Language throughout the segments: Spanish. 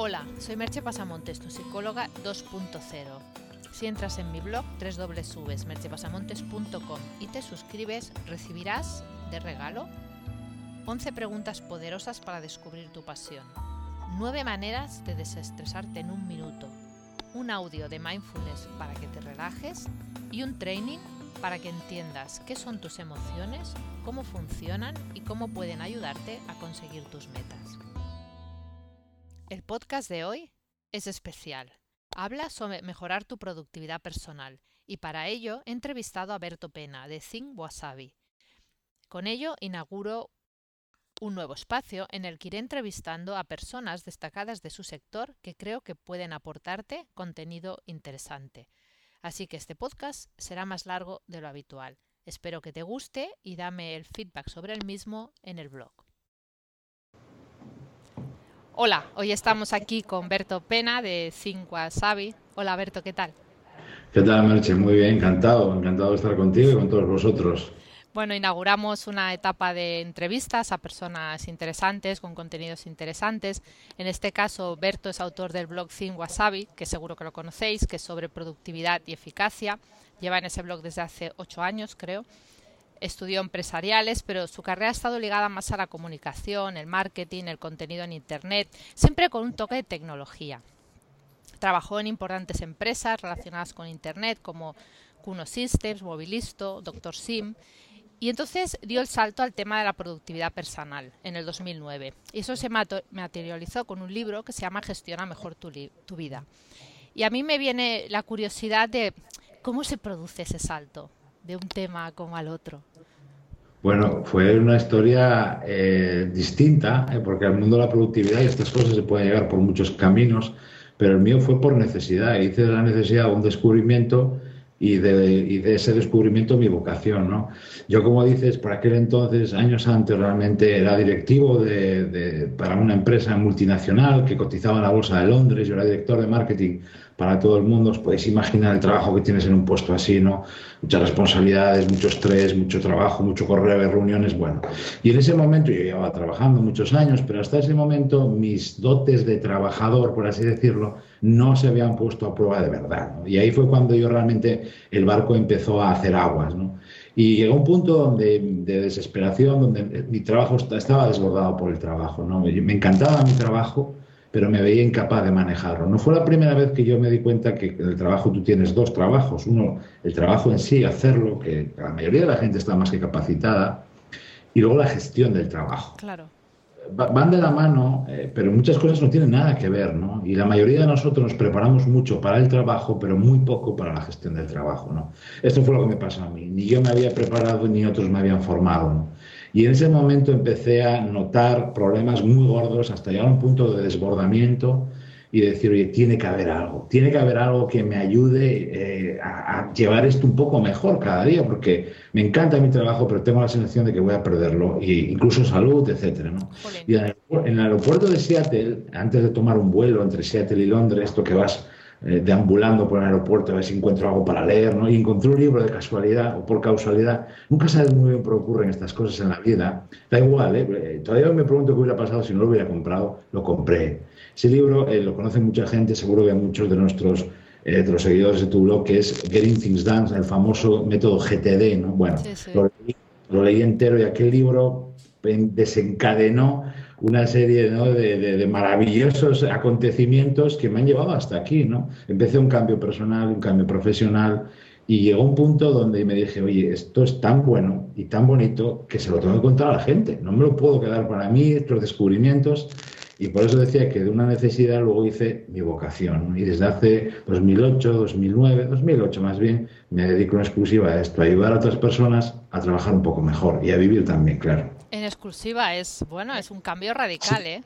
Hola, soy Merche Pasamontes, tu psicóloga 2.0. Si entras en mi blog www.merchepasamontes.com y te suscribes, recibirás de regalo 11 preguntas poderosas para descubrir tu pasión, 9 maneras de desestresarte en un minuto, un audio de mindfulness para que te relajes y un training para que entiendas qué son tus emociones, cómo funcionan y cómo pueden ayudarte a conseguir tus metas. El podcast de hoy es especial. Habla sobre mejorar tu productividad personal y para ello he entrevistado a Berto Pena de Think Wasabi. Con ello inauguro un nuevo espacio en el que iré entrevistando a personas destacadas de su sector que creo que pueden aportarte contenido interesante. Así que este podcast será más largo de lo habitual. Espero que te guste y dame el feedback sobre el mismo en el blog. Hola, hoy estamos aquí con Berto Pena de Cinqua Sabi. Hola Berto, ¿qué tal? ¿Qué tal, Merche? Muy bien, encantado, encantado de estar contigo y con todos vosotros. Bueno, inauguramos una etapa de entrevistas a personas interesantes, con contenidos interesantes. En este caso, Berto es autor del blog Think Wasabi, que seguro que lo conocéis, que es sobre productividad y eficacia. Lleva en ese blog desde hace ocho años, creo estudió empresariales, pero su carrera ha estado ligada más a la comunicación, el marketing, el contenido en Internet, siempre con un toque de tecnología. Trabajó en importantes empresas relacionadas con Internet como Cuno Systems, Movilisto, Doctor Sim, y entonces dio el salto al tema de la productividad personal en el 2009. Y eso se materializó con un libro que se llama Gestiona mejor tu, tu vida. Y a mí me viene la curiosidad de cómo se produce ese salto de un tema como al otro. Bueno, fue una historia eh, distinta, eh, porque al mundo de la productividad y estas cosas se pueden llegar por muchos caminos, pero el mío fue por necesidad. Hice de la necesidad un descubrimiento y de, ese descubrimiento mi vocación. ¿no? Yo, como dices, por aquel entonces, años antes, realmente era directivo de, para una empresa multinacional que cotizaba en la Bolsa de Londres. Yo era director de marketing para todo el mundo. Os podéis imaginar el trabajo que tienes en un puesto así, ¿no? Muchas responsabilidades, mucho estrés, mucho trabajo, mucho correo de reuniones, bueno. Y en ese momento yo llevaba trabajando muchos años, pero hasta ese momento mis dotes de trabajador, por así decirlo, no se habían puesto a prueba de verdad. Y ahí fue cuando yo realmente el barco empezó a hacer aguas, ¿no? Y llegó un punto de desesperación, donde mi trabajo estaba desbordado por el trabajo, ¿no? Me encantaba mi trabajo, pero me veía incapaz de manejarlo. No fue la primera vez que yo me di cuenta que en el trabajo tú tienes dos trabajos. Uno, el trabajo en sí, hacerlo, que la mayoría de la gente está más que capacitada, y luego la gestión del trabajo. Claro. Van de la mano, eh, pero muchas cosas no tienen nada que ver, ¿no? Y la mayoría de nosotros nos preparamos mucho para el trabajo, pero muy poco para la gestión del trabajo, ¿no? Esto fue lo que me pasó a mí. Ni yo me había preparado, ni otros me habían formado, ¿no? Y en ese momento empecé a notar problemas muy gordos hasta llegar a un punto de desbordamiento y decir, oye, tiene que haber algo, tiene que haber algo que me ayude eh, a, llevar esto un poco mejor cada día, porque me encanta mi trabajo, pero tengo la sensación de que voy a perderlo, e incluso salud, etcétera. ¿no? Y en el aeropuerto de Seattle, antes de tomar un vuelo entre Seattle y Londres, esto que vas eh, deambulando por el aeropuerto a ver si encuentro algo para leer, ¿no? Y encontré un libro de casualidad o por causalidad. Nunca sabes muy bien por qué ocurren estas cosas en la vida. Da igual, ¿eh? eh todavía me pregunto qué hubiera pasado si no lo hubiera comprado. Lo compré. Ese libro eh, lo conoce mucha gente, seguro que muchos de nuestros de los seguidores de tu blog, que es Getting Things Done, el famoso método GTD, ¿no? Bueno, lo leí entero y aquel libro desencadenó una serie de, maravillosos acontecimientos que me han llevado hasta aquí, ¿no? Empecé un cambio personal, un cambio profesional y llegó un punto donde me dije, oye, esto es tan bueno y tan bonito que se lo tengo que contar a la gente, no me lo puedo quedar para mí, estos descubrimientos. Y por eso decía que de una necesidad luego hice mi vocación. Y desde hace 2008, 2009, 2008 más bien, me dedico en exclusiva a esto, a ayudar a otras personas a trabajar un poco mejor y a vivir también, claro. En exclusiva es, bueno, es un cambio radical, ¿eh?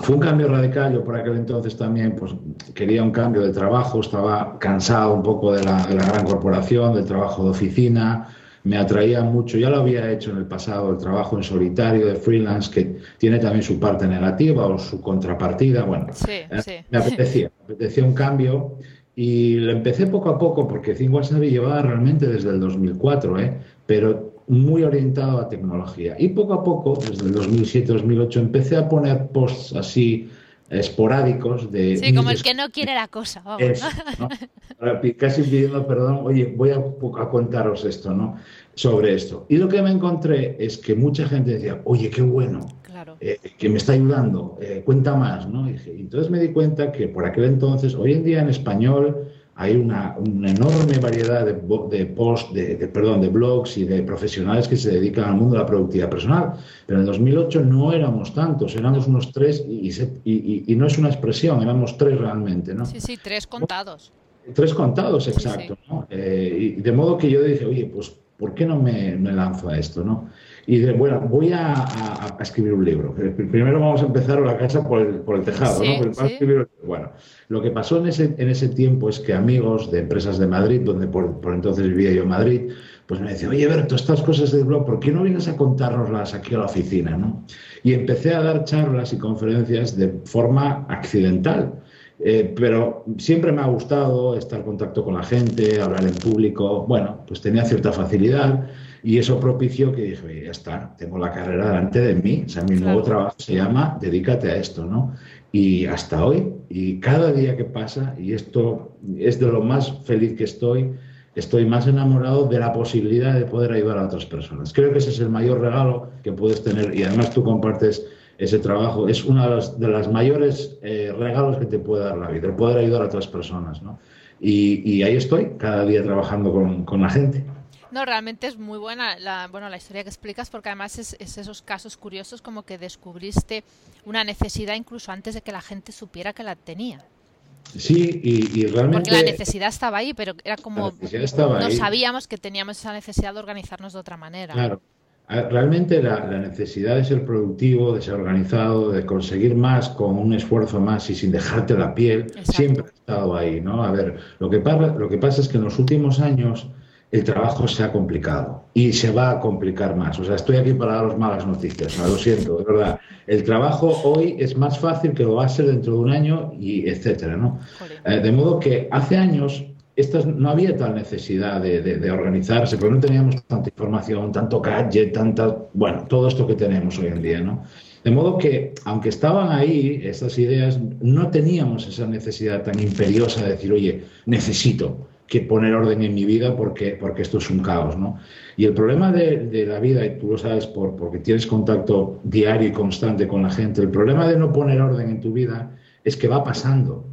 Fue un cambio radical, yo por aquel entonces también pues, quería un cambio de trabajo, estaba cansado un poco de la, gran corporación, del trabajo de oficina, me atraía mucho, ya lo había hecho en el pasado, el trabajo en solitario de freelance, que tiene también su parte negativa o su contrapartida, bueno, eh, me apetecía, me apetecía un cambio y lo empecé poco a poco porque Think Wasabi llevaba realmente desde el 2004, ¿eh? pero muy orientado a tecnología. Y poco a poco, desde el 2007-2008, empecé a poner posts así esporádicos de... Sí, como el que no quiere la cosa. Casi pidiendo perdón, oye, voy a, a, contaros esto, ¿no? Sobre esto. Y lo que me encontré es que mucha gente decía, oye, qué bueno, eh, que me está ayudando, eh, cuenta más, ¿no? Y entonces me di cuenta que por aquel entonces, hoy en día en español hay una, enorme variedad de, de post, de, perdón, de blogs y de profesionales que se dedican al mundo de la productividad personal. Pero en 2008 no éramos tantos, éramos unos tres y, no es una expresión, éramos tres realmente, ¿no? Sí, sí, tres contados. Tres contados, exacto. Eh, y de modo que yo dije, oye, pues, ¿por qué no me, me lanzo a esto, no? Y dije, bueno, voy a, escribir un libro. Primero vamos a empezar la casa por el, por el tejado, ¿no? bueno, lo que pasó en ese, en ese tiempo es que amigos de empresas de Madrid, donde por, entonces vivía yo en Madrid, pues me decían, oye, Berto, estas cosas del blog, ¿por qué no vienes a contárnoslas aquí a la oficina? ¿no? Y empecé a dar charlas y conferencias de forma accidental. Eh, pero siempre me ha gustado estar en contacto con la gente, hablar en público. Bueno, pues tenía cierta facilidad y eso propició que dije, ya está, tengo la carrera delante de mí. O sea, mi nuevo trabajo se llama Dedícate a esto, ¿no? Y hasta hoy, y cada día que pasa, y esto es de lo más feliz que estoy, estoy más enamorado de la posibilidad de poder ayudar a otras personas. Creo que ese es el mayor regalo que puedes tener y además tú compartes ese trabajo. Es uno de los de mayores eh, regalos que te puede dar la vida, el poder ayudar a otras personas. ¿no? Y, ahí estoy, cada día trabajando con, con la gente. No, realmente es muy buena la, bueno, la historia que explicas porque además es, esos casos curiosos como que descubriste una necesidad incluso antes de que la gente supiera que la tenía. Sí, y, realmente... Porque la necesidad estaba ahí, pero era como... no sabíamos que teníamos esa necesidad de organizarnos de otra manera. Claro. Realmente la, necesidad de ser productivo, de ser organizado, de conseguir más con un esfuerzo más y sin dejarte la piel, siempre ha estado ahí, ¿no? A ver, lo que, pasa, lo que pasa es que en los últimos años el trabajo se ha complicado y se va a complicar más. O sea, estoy aquí para daros malas noticias, lo siento, de verdad. El trabajo hoy es más fácil que lo va a ser dentro de un año y etcétera, ¿no? Eh, de modo que hace años estas, no había tal necesidad de, de, organizarse, porque no teníamos tanta información, tanto gadget, tanta, bueno, todo esto que tenemos hoy en día, ¿no? De modo que, aunque estaban ahí estas ideas, no teníamos esa necesidad tan imperiosa de decir, oye, necesito que poner orden en mi vida porque, porque esto es un caos, ¿no? Y el problema de, la vida, y tú lo sabes por, porque tienes contacto diario y constante con la gente, el problema de no poner orden en tu vida es que va pasando.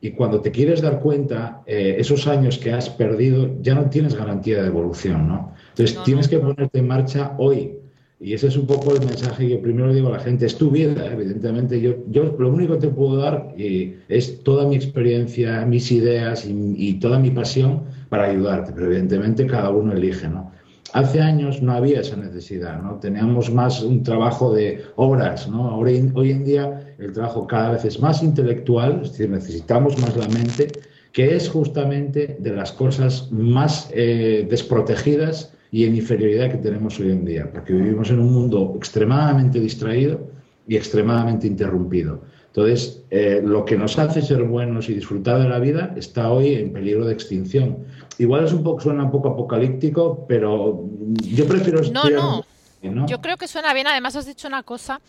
Y cuando te quieres dar cuenta, eh, esos años que has perdido ya no tienes garantía de evolución, ¿no? Entonces tienes que ponerte en marcha hoy. Y ese es un poco el mensaje que primero digo a la gente, es tu vida, evidentemente. Yo, yo lo único que te puedo dar eh, es toda mi experiencia, mis ideas y, toda mi pasión para ayudarte, pero evidentemente cada uno elige, ¿no? Hace años no había esa necesidad, ¿no? Teníamos más un trabajo de horas, ¿no? hoy en día el trabajo cada vez es más intelectual, es decir, necesitamos más la mente, que es justamente de las cosas más eh, desprotegidas y en inferioridad que tenemos hoy en día, porque vivimos en un mundo extremadamente distraído y extremadamente interrumpido. Entonces, eh, lo que nos hace ser buenos y disfrutar de la vida está hoy en peligro de extinción. Igual es un poco, suena un poco apocalíptico, pero yo prefiero... No, no. ¿no? Yo creo que suena bien. Además, has dicho una cosa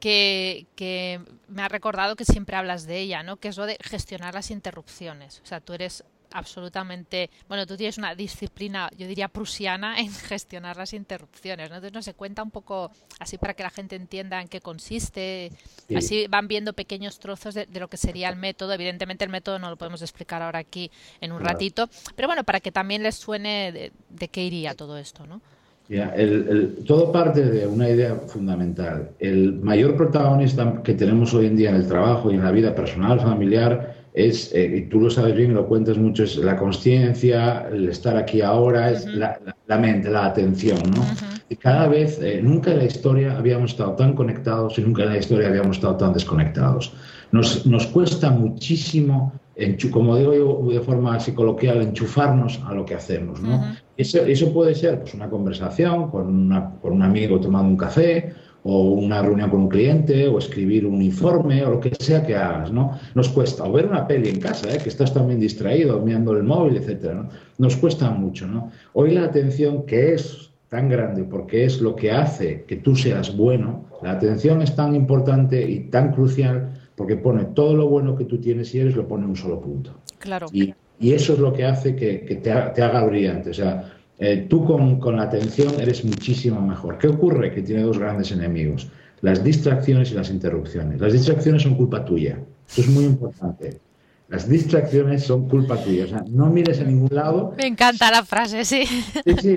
que, que, me ha recordado que siempre hablas de ella, ¿no? Que es lo de gestionar las interrupciones. O sea, tú eres absolutamente, bueno, tú tienes una disciplina, yo diría prusiana, en gestionar las interrupciones, ¿no? Entonces, no se cuenta un poco así para que la gente entienda en qué consiste, así van viendo pequeños trozos de, lo que sería el método. Evidentemente el método no lo podemos explicar ahora aquí en un ratito, pero bueno, para que también les suene de, de qué iría todo esto, ¿no? el, todo parte de una idea fundamental. El mayor protagonista que tenemos hoy en día en el trabajo y en la vida personal, familiar, es, eh, y tú lo sabes bien, lo cuentas mucho, es la conciencia, el estar aquí ahora, es la, mente, la atención, ¿no? Y cada vez, eh, nunca en la historia habíamos estado tan conectados y nunca en la historia habíamos estado tan desconectados. Nos, nos cuesta muchísimo, como digo yo de forma así coloquial, enchufarnos a lo que hacemos, ¿no? eso, eso, puede ser pues, una conversación con, una, con un amigo tomando un café, o una reunión con un cliente, o escribir un informe, o lo que sea que hagas, ¿no? Nos cuesta, o ver una peli en casa, ¿eh? que estás también distraído, mirando el móvil, etcétera, ¿no? Nos cuesta mucho, ¿no? Hoy la atención, que es tan grande porque es lo que hace que tú seas bueno, la atención es tan importante y tan crucial porque pone todo lo bueno que tú tienes y eres, lo pone en un solo punto. Claro. Y, eso es lo que hace que, te, haga brillante. O sea, eh, tú con, con la atención eres muchísimo mejor. ¿Qué ocurre? Que tiene dos grandes enemigos, las distracciones y las interrupciones. Las distracciones son culpa tuya. Eso es muy importante. Las distracciones son culpa tuya. O sea, no mires a ningún lado. Me encanta la frase, sí. Sí, sí.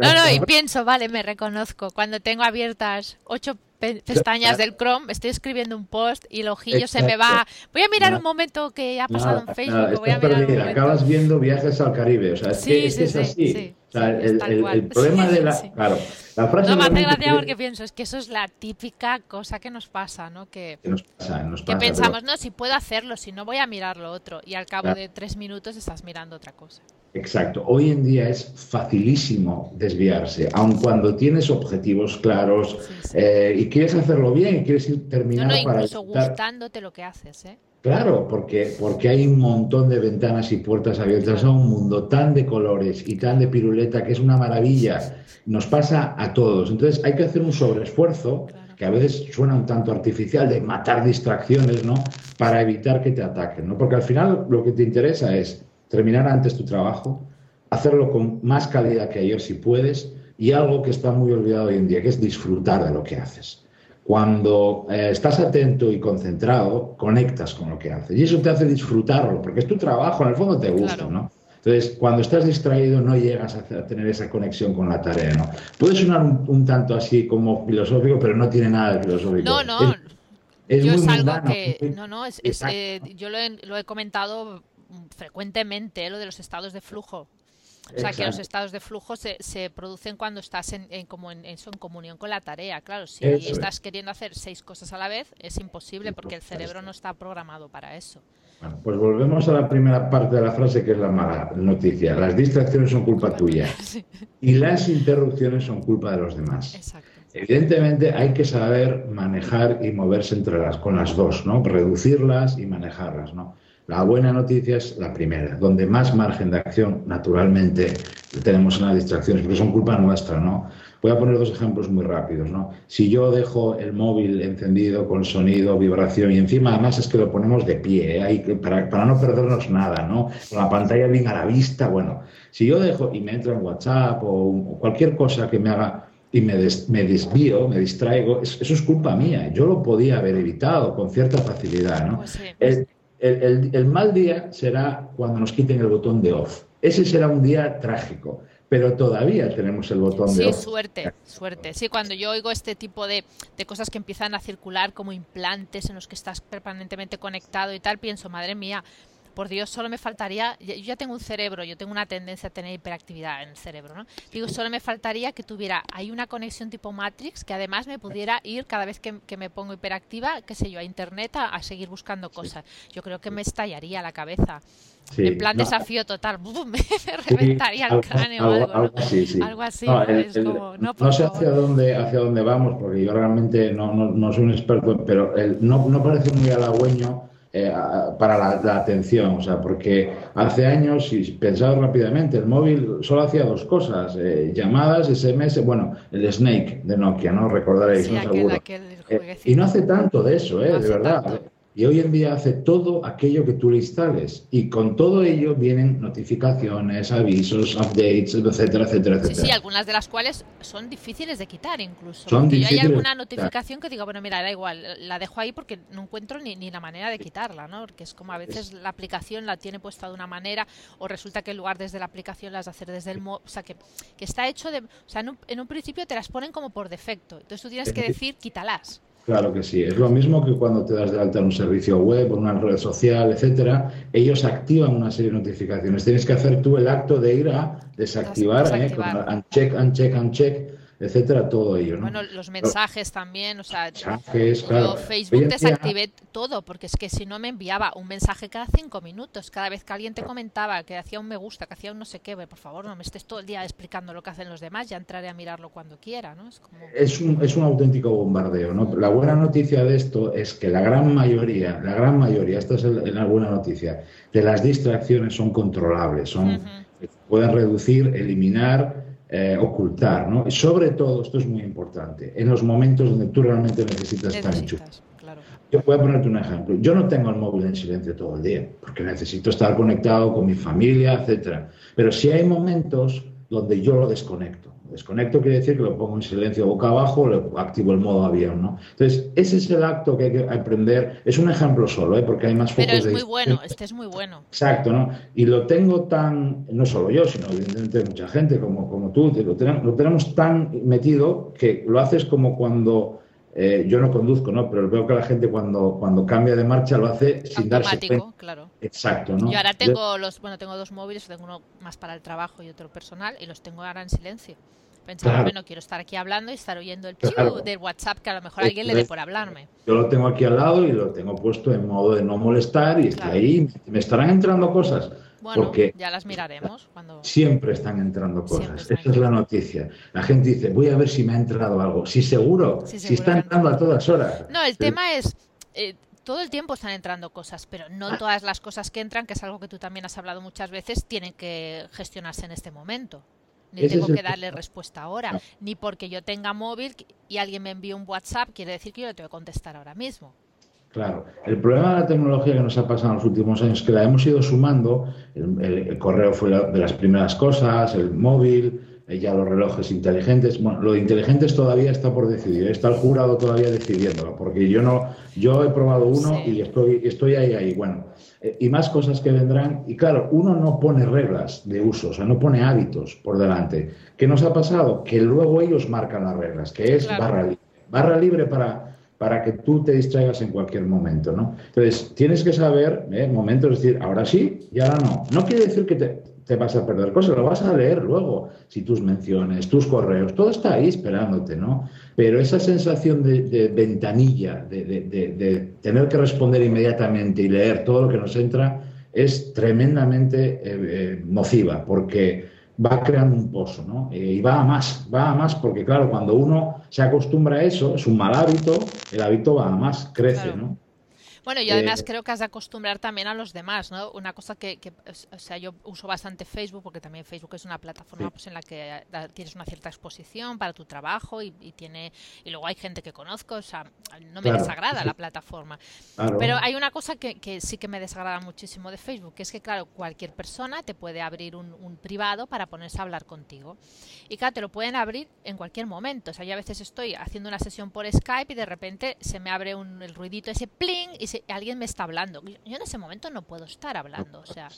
No, no, y pienso, vale, me reconozco. Cuando tengo abiertas ocho pestañas del Chrome, estoy escribiendo un post y el ojillo se me va. Voy a mirar un momento que ha pasado en Facebook. voy a mirar Acabas viendo viajes al Caribe. O sea, es que, es así. O sea, el, problema de la. Claro, la frase. No me hace gracia porque pienso, es que eso es la típica cosa que nos pasa, ¿no? Que, nos pasa, nos que pensamos, no, si puedo hacerlo, si no voy a mirar lo otro. Y al cabo de tres minutos estás mirando otra cosa. Exacto. Hoy en día es facilísimo desviarse, aun cuando tienes objetivos claros eh, y quieres hacerlo bien y quieres terminar no, no, incluso gustándote lo que haces, ¿eh? Claro, porque, porque hay un montón de ventanas y puertas abiertas a un mundo tan de colores y tan de piruleta que es una maravilla. Nos pasa a todos. Entonces hay que hacer un sobreesfuerzo, que a veces suena un tanto artificial, de matar distracciones, ¿no? Para evitar que te ataquen, ¿no? Porque al final lo que te interesa es terminar antes tu trabajo, hacerlo con más calidad que ayer si puedes y algo que está muy olvidado hoy en día, que es disfrutar de lo que haces. Cuando eh, estás atento y concentrado, conectas con lo que haces. Y eso te hace disfrutarlo, porque es tu trabajo, en el fondo te gusta, ¿no? Entonces, cuando estás distraído no llegas a, tener esa conexión con la tarea, ¿no? Puede sonar un, tanto así como filosófico, pero no tiene nada de filosófico. No, no. Es, yo es algo que... No, no, es, eh, yo lo he, lo he comentado frecuentemente, lo de los estados de flujo. O sea, que los estados de flujo se, se producen cuando estás en, como en, en, comunión con la tarea. Claro, si estás queriendo hacer seis cosas a la vez, es imposible porque el cerebro no está programado para eso. Bueno, pues volvemos a la primera parte de la frase que es la mala noticia. Las distracciones son culpa tuya y las interrupciones son culpa de los demás. Exacto. Evidentemente hay que saber manejar y moverse entre las, con las dos, ¿no? Reducirlas y manejarlas, ¿no? La buena noticia es la primera, donde más margen de acción, naturalmente, tenemos en las distracciones, porque son culpa nuestra, ¿no? Voy a poner dos ejemplos muy rápidos, ¿no? Si yo dejo el móvil encendido con sonido, vibración, y encima además es que lo ponemos de pie, ¿eh? para, para, no perdernos nada, ¿no? Con la pantalla bien a la vista, bueno, si yo dejo y me entra en WhatsApp o, cualquier cosa que me haga y me, me desvío, me distraigo, eso es culpa mía. Yo lo podía haber evitado con cierta facilidad, ¿no? Pues el, mal día será cuando nos quiten el botón de off. Ese será un día trágico, pero todavía tenemos el botón de off. Sí, suerte, suerte. Sí, cuando yo oigo este tipo de, de, cosas que empiezan a circular como implantes en los que estás permanentemente conectado y tal, pienso, madre mía, por Dios, solo me faltaría, yo ya tengo un cerebro, yo tengo una tendencia a tener hiperactividad en el cerebro, ¿no? Digo, solo me faltaría que tuviera, hay una conexión tipo Matrix que además me pudiera ir cada vez que, me pongo hiperactiva, qué sé yo, a internet a, seguir buscando cosas. Yo creo que me estallaría la cabeza. en plan desafío total, me reventaría el cráneo algo, algo, así, algo así no, como, no, no, sé hacia dónde, hacia dónde vamos, porque yo realmente no, no, soy un experto, pero el, no, no parece muy halagüeño eh, para la, atención, o sea, porque hace años, si pensaba rápidamente, el móvil solo hacía dos cosas, eh, llamadas, SMS, bueno, el Snake de Nokia, ¿no? Recordaréis, ¿no? Seguro. Eh, y no hace tanto de eso, ¿eh? de verdad. Y hoy en día hace todo aquello que tú le instales. Y con todo ello vienen notificaciones, avisos, updates, etcétera, etcétera, etcétera. Sí, sí, algunas de las cuales son difíciles de quitar incluso. Son hay alguna notificación que digo, bueno, mira, da igual, la dejo ahí porque no encuentro ni, ni la manera de quitarla, ¿no? Porque es como a veces la aplicación la tiene puesta de una manera o resulta que en lugar desde la aplicación las de hacer desde el móvil. O sea, que, que, está hecho de... O sea, en un, en un principio te las ponen como por defecto. Entonces tú tienes que decir, quítalas. Claro que sí. Es lo mismo que cuando te das de alta en un servicio web en una red social, etcétera. Ellos activan una serie de notificaciones. Tienes que hacer tú el acto de ir a desactivar, ¿eh? uncheck, uncheck, uncheck etcétera, todo ello. ¿no? Bueno, los mensajes también, o sea, yo Facebook desactivé todo, porque es que si no me enviaba un mensaje cada cinco minutos, cada vez que alguien te comentaba que hacía un me gusta, que hacía un no sé qué, por favor, no me estés todo el día explicando lo que hacen los demás, ya entraré a mirarlo cuando quiera, ¿no? Es, un, es un auténtico bombardeo, ¿no? La buena noticia de esto es que la gran mayoría, la gran mayoría, esta es la buena noticia, de las distracciones son controlables, son, pueden reducir, eliminar eh, ocultar, ¿no? Y sobre todo, esto es muy importante, en los momentos donde tú realmente necesitas estar en yo voy a ponerte un ejemplo. Yo no tengo el móvil en silencio todo el día, porque necesito estar conectado con mi familia, etcétera. Pero sí hay momentos donde yo lo desconecto. Desconecto quiere decir que lo pongo en silencio boca abajo o activo el modo avión, ¿no? Entonces, ese es el acto que hay que aprender. Es un ejemplo solo, ¿eh? porque hay más focos Pero es muy bueno, este es muy bueno. Exacto, ¿no? Y lo tengo tan, no solo yo, sino evidentemente mucha gente como, como tú, lo tenemos, lo tenemos tan metido que lo haces como cuando eh, yo no conduzco, ¿no? Pero veo que la gente cuando, cuando cambia de marcha lo hace sin darse cuenta. claro. Exacto, ¿no? Yo ahora tengo los, bueno, tengo dos móviles, tengo uno más para el trabajo y otro personal, y los tengo ahora en silencio. Pensaba, bueno, quiero estar aquí hablando y estar oyendo el piu del WhatsApp que a lo mejor alguien le dé por hablarme. Yo lo tengo aquí al lado y lo tengo puesto en modo de no molestar y está ahí. Me estarán entrando cosas bueno, ya las miraremos. Cuando... Siempre están entrando cosas. Esa es la noticia. La gente dice, voy a ver si me ha entrado algo. Sí, seguro. si está entrando a todas horas. No, el tema es... Eh, todo el tiempo están entrando cosas, pero no todas las cosas que entran, que es algo que tú también has hablado muchas veces, tienen que gestionarse en este momento. Ni tengo que darle respuesta ahora, ni porque yo tenga móvil y alguien me envíe un WhatsApp, quiere decir que yo le tengo que contestar ahora mismo. Claro, el problema de la tecnología que nos ha pasado en los últimos años es que la hemos ido sumando, el, correo fue de las primeras cosas, el móvil, eh, ya los relojes inteligentes, bueno, lo de inteligentes todavía está por decidir, está el jurado todavía decidiéndolo, porque yo no, yo he probado uno y estoy, estoy ahí, ahí, bueno, eh, y más cosas que vendrán, y claro, uno no pone reglas de uso, o sea, no pone hábitos por delante. ¿Qué nos ha pasado? Que luego ellos marcan las reglas, que es barra libre, barra libre para para que tú te distraigas en cualquier momento, ¿no? Entonces, tienes que saber, ¿eh? momentos, decir, ahora sí y ahora no. No quiere decir que te, vas a perder cosas, lo vas a leer luego, si tus menciones, tus correos, todo está ahí esperándote, ¿no? Pero esa sensación de, ventanilla, de, tener que responder inmediatamente y leer todo lo que nos entra, es tremendamente eh, eh, nociva, porque va creando un pozo, ¿no? Eh, y va a más, va a más, porque claro, cuando uno se acostumbra a eso, es un mal hábito, el hábito va a más, crece, ¿no? Bueno, y además eh, creo que has de acostumbrar también a los demás, ¿no? Una cosa que, o sea, yo uso bastante Facebook porque también Facebook es una plataforma pues, en la que eh, tienes una cierta exposición para tu trabajo y, tiene y luego hay gente que conozco, o sea, no me desagrada la plataforma. Pero hay una cosa que, sí que me desagrada muchísimo de Facebook, que es que claro, cualquier persona te puede abrir un, un privado para ponerse a hablar contigo. Y claro, te lo pueden abrir en cualquier momento. O sea, yo a veces estoy haciendo una sesión por Skype y de repente se me abre un, el ruidito ese pling y alguien me está hablando. Yo en ese momento no puedo estar hablando, o sea.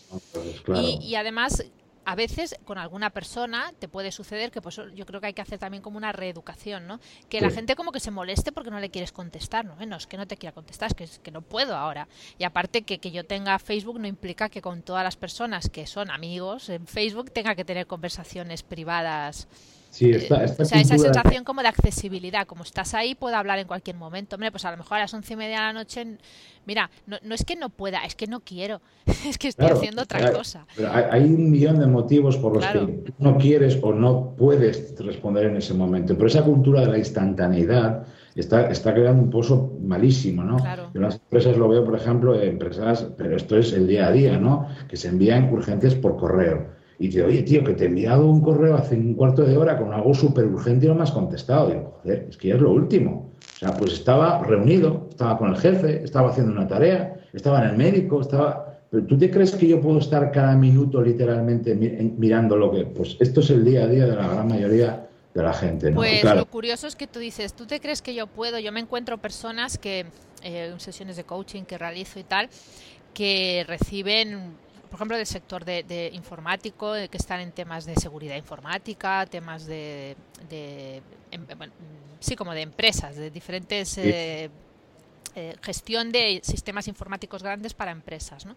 Y, además, a veces con alguna persona te puede suceder que pues yo creo que hay que hacer también como una reeducación, ¿no? Que la gente como que se moleste porque no le quieres contestar, no, no es que no te quiera contestar, es que, es que no puedo ahora. Y aparte que, que yo tenga Facebook no implica que con todas las personas que son amigos en Facebook tenga que tener conversaciones privadas Sí, eh, o sea, esa sensación como de accesibilidad, como estás ahí, puedo hablar en cualquier momento. Hombre, pues a lo mejor a las once y media de la noche, mira, no, no es que no pueda, es que no quiero, es que estoy haciendo otra cosa. hay, un millón de motivos por los que no quieres o no puedes responder en ese momento, pero esa cultura de la instantaneidad está, está creando un pozo malísimo, ¿no? Claro. En las empresas lo veo, por ejemplo, empresas, pero esto es el día a día, ¿no? Que se envían urgencias por correo y te oye, tío, que te he enviado un correo hace un cuarto de hora con algo súper urgente y no me has contestado. Digo, joder, es que ya es lo último. O sea, pues estaba reunido, estaba con el jefe, estaba haciendo una tarea, estaba en el médico, estaba... Pero ¿tú te crees que yo puedo estar cada minuto literalmente mirando lo que... Pues esto es el día a día de la gran mayoría de la gente. ¿no? Pues lo curioso es que tú dices, ¿tú te crees que yo puedo? Yo me encuentro personas que, eh, en sesiones de coaching que realizo y tal, que reciben por ejemplo, del sector de, informático, que están en temas de seguridad informática, temas de, em, sí, como de empresas, de diferentes eh, eh, gestión de sistemas informáticos grandes para empresas, ¿no?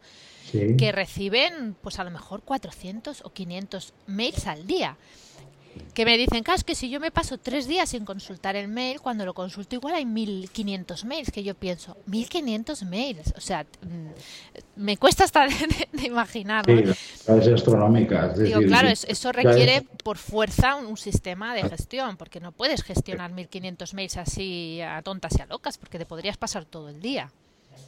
que reciben, pues a lo mejor 400 o 500 mails al día que me dicen, es que si yo me paso tres días sin consultar el mail, cuando lo consulto igual hay 1500 mails, que yo pienso, 1500 mails, o sea, mm, me cuesta hasta de, imaginar. Sí, astronómicas. claro, eso requiere por fuerza un, sistema de gestión, porque no puedes gestionar 1500 mails así a tontas y a locas, porque te podrías pasar todo el día.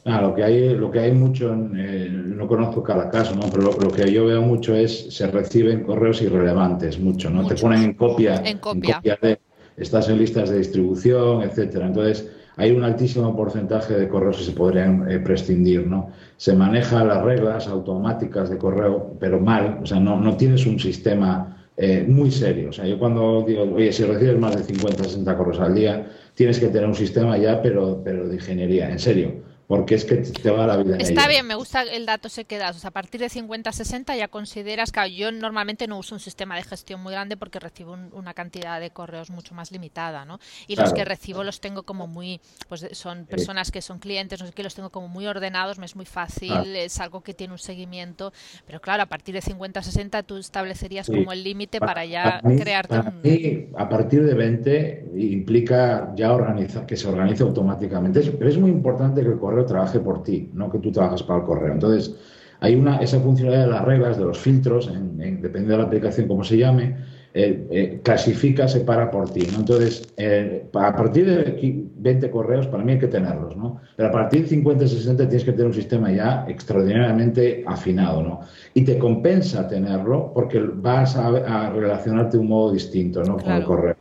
Ah, lo que hay, lo que hay mucho, eh, no conozco cada caso, ¿no? pero lo, que yo veo mucho es se reciben correos irrelevantes, mucho, ¿no? Te ponen en copia, en copia. de, estás en listas de distribución, etcétera. Entonces, hay un altísimo porcentaje de correos que se podrían eh, prescindir, ¿no? Se maneja las reglas automáticas de correo, pero mal, o sea, no, no tienes un sistema eh, muy serio. O sea, yo cuando digo, oye, si recibes más de 50, 60 correos al día, tienes que tener un sistema ya, pero, pero de ingeniería, en serio porque es que te va la vida. Está bien, me gusta el dato ese que das. O sea, a partir de 50-60 ya consideras que yo normalmente no uso un sistema de gestión muy grande porque recibo una cantidad de correos mucho más limitada, ¿no? Y los que recibo los tengo como muy, pues son personas que son clientes, no sé qué, los tengo como muy ordenados, me es muy fácil, es algo que tiene un seguimiento. Pero claro, a partir de 50-60 tú establecerías como el límite para ya crearte un... a partir de 20 implica ya organizar, que se organice automáticamente. pero es muy importante que el correo trabaje por ti, no que tú trabajes para el correo. Entonces, hay una, esa funcionalidad de las reglas, de los filtros, en, depende de la aplicación como se llame, eh, eh, clasifica, separa por ti. ¿no? Entonces, eh, a partir de 20 correos, para mí hay que tenerlos, ¿no? Pero a partir de 50, 60 tienes que tener un sistema ya extraordinariamente afinado, ¿no? Y te compensa tenerlo porque vas a, relacionarte de un modo distinto, ¿no? Con el correo.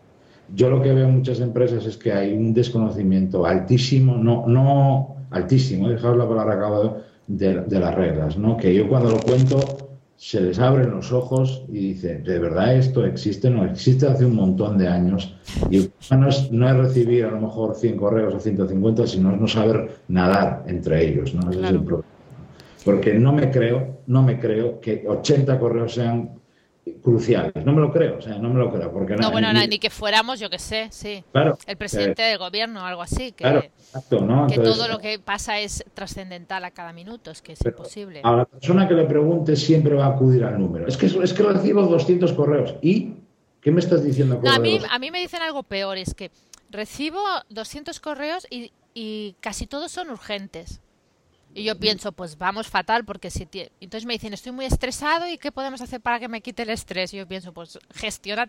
Yo lo que veo en muchas empresas es que hay un desconocimiento altísimo, no, no altísimo, dejaros la palabra acabado, de, de, las reglas, ¿no? Que yo cuando lo cuento se les abren los ojos y dice, ¿de verdad esto existe? No, existe hace un montón de años. Y no es, no es recibir a lo mejor 100 correos o 150, sino es no saber nadar entre ellos, ¿no? Ese es el problema. Porque no me creo, no me creo que 80 correos sean cruciales. No me lo creo, o sea, no me lo creo. Porque no, bueno, ni, que fuéramos, yo que sé, sí. Claro. El presidente del gobierno o algo así. Que, que todo lo que pasa es trascendental a cada minuto, es que es imposible. A la persona que le pregunte siempre va a acudir al número. Es que, es que recibo 200 correos. ¿Y qué me estás diciendo? a, mí, a mí me dicen algo peor, es que recibo 200 correos y, y casi todos son urgentes. Y yo pienso, pues vamos fatal porque si... Entonces me dicen, estoy muy estresado y ¿qué podemos hacer para que me quite el estrés? Y yo pienso, pues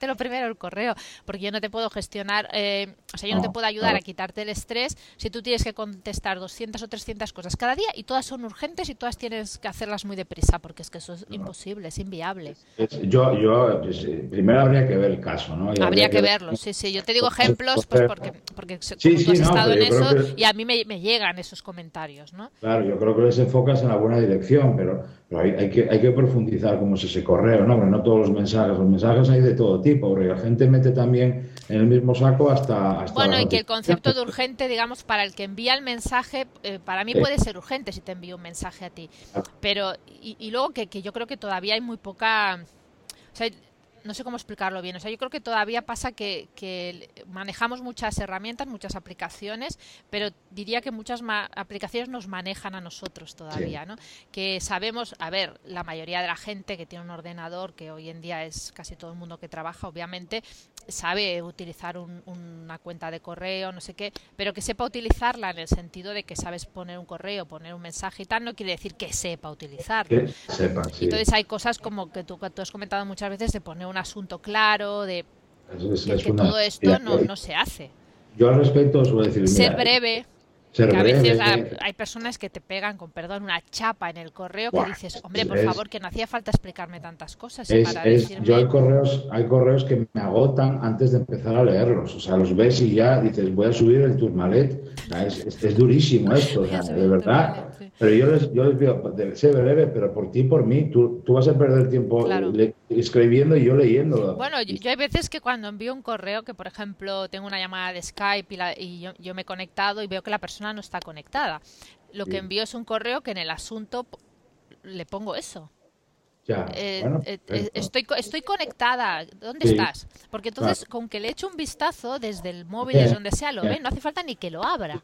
lo primero el correo, porque yo no te puedo gestionar, eh, o sea, yo no, te puedo ayudar a quitarte el estrés si tú tienes que contestar 200 o 300 cosas cada día y todas son urgentes y todas tienes que hacerlas muy deprisa, porque es que eso es imposible, es inviable. yo, yo primero habría que ver el caso, ¿no? habría, que, verlo, sí, sí. Yo te digo ejemplos, pues porque, porque tú has estado en eso y a mí me, me, llegan esos comentarios, ¿no? Claro, yo creo que les enfocas en la buena dirección, pero, hay, que, hay que profundizar cómo es ese correo, ¿no? Porque no todos los mensajes, los mensajes hay de todo tipo, porque la gente mete también en el mismo saco hasta... bueno, y que el concepto de urgente, digamos, para el que envía el mensaje, eh, para mí puede ser urgente si te envío un mensaje a ti, pero, y, y luego que, que yo creo que todavía hay muy poca... O sea, no sé cómo explicarlo bien. O sea, yo creo que todavía pasa que, manejamos muchas herramientas, muchas aplicaciones, pero diría que muchas aplicaciones nos manejan a nosotros todavía, ¿no? Que sabemos, a ver, la mayoría de la gente que tiene un ordenador, que hoy en día es casi todo el mundo que trabaja, obviamente, sabe utilizar una cuenta de correo, no sé qué, pero que sepa utilizarla en el sentido de que sabes poner un correo, poner un mensaje y tal, no quiere decir que sepa utilizarlo. Entonces hay cosas como que tú, tú, has comentado muchas veces de poner un asunto claro, de, que todo esto no, no, se hace. Yo al respecto os voy a decir... Ser breve que a veces hay personas que te pegan, con perdón, una chapa en el correo que dices, hombre, por favor, que no hacía falta explicarme tantas cosas. Yo hay correos, hay correos que me agotan antes de empezar a leerlos. O sea, los ves y ya dices, voy a subir el turmalet. es, durísimo esto, de verdad. Pero yo les, yo les digo, breve, pero por ti y por mí, tú, tú vas a perder tiempo escribiendo y yo leyendo. Bueno, yo, hay veces que cuando envío un correo, que por ejemplo tengo una llamada de Skype y, yo, yo, me he conectado y veo que la persona no está conectada. Lo que envío es un correo que en el asunto le pongo eso. Ya, eh, eh, eh, estoy, estoy conectada. ¿Dónde estás? Porque entonces, con que le eche un vistazo desde el móvil, desde donde sea, lo ve, no hace falta ni que lo abra.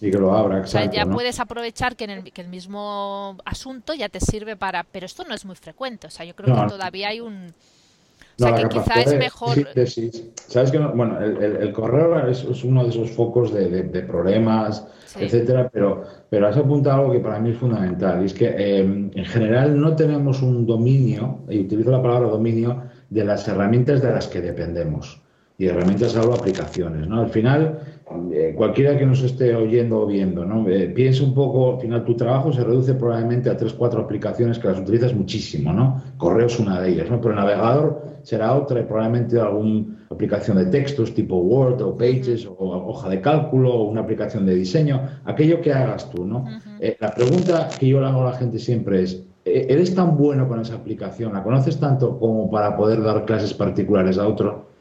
Y que lo abra, exacto, o sea, ya puedes aprovechar que, en el, que el mismo asunto ya te sirve para... Pero esto no es muy frecuente, o sea, yo creo que todavía hay un... O sea, que quizá es mejor... Sabes que, bueno, el, el, correo es, uno de esos focos de, de, problemas, etcétera, pero, pero has apuntado algo que para mí es fundamental, y es que em, en general no tenemos un dominio, y utilizo la palabra dominio, de las herramientas de las que dependemos. Y herramientas hablo aplicaciones, ¿no? Al final eh, cualquiera que nos esté oyendo o viendo, ¿no? Eh, piensa un poco, al final tu trabajo se reduce probablemente a tres, cuatro aplicaciones que las utilizas muchísimo, ¿no? Correo es una de ellas, ¿no? Pero el navegador será otra y probablemente alguna aplicación de textos tipo Word o Pages o hoja de cálculo o una aplicación de diseño, aquello que hagas tú, ¿no? Eh, la pregunta que yo le hago a la gente siempre es, ¿eres tan bueno con esa aplicación? ¿La conoces tanto como para poder dar clases particulares a otro?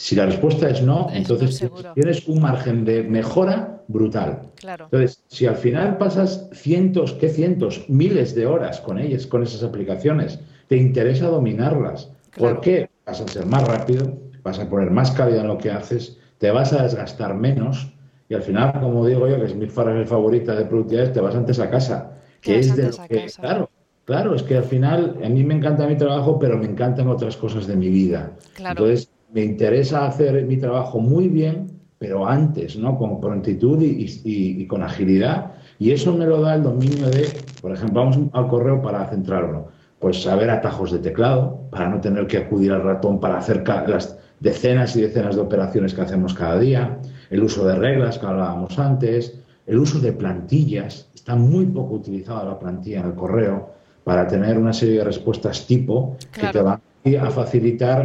Si la respuesta es no, entonces tienes un margen de mejora brutal. Entonces, si al final pasas cientos, ¿qué cientos? Miles de horas con ellas, con esas aplicaciones, te interesa dominarlas. ¿Por qué? Vas a ser más rápido, vas a poner más calidad en lo que haces, te vas a desgastar menos y al final, como digo yo, que es mi frase favorita de productividad, te vas antes a casa. Que es de lo que, claro, claro, es que al final a mí me encanta mi trabajo, pero me encantan otras cosas de mi vida. Entonces, me interesa hacer mi trabajo muy bien, pero antes, ¿no? Con prontitud y, con agilidad. Y eso me lo da el dominio de, por ejemplo, vamos al correo para centrarlo. Pues saber atajos de teclado, para no tener que acudir al ratón para hacer las decenas y decenas de operaciones que hacemos cada día, el uso de reglas que hablábamos antes, el uso de plantillas. Está muy poco utilizada la plantilla en el correo para tener una serie de respuestas tipo que te van y a facilitar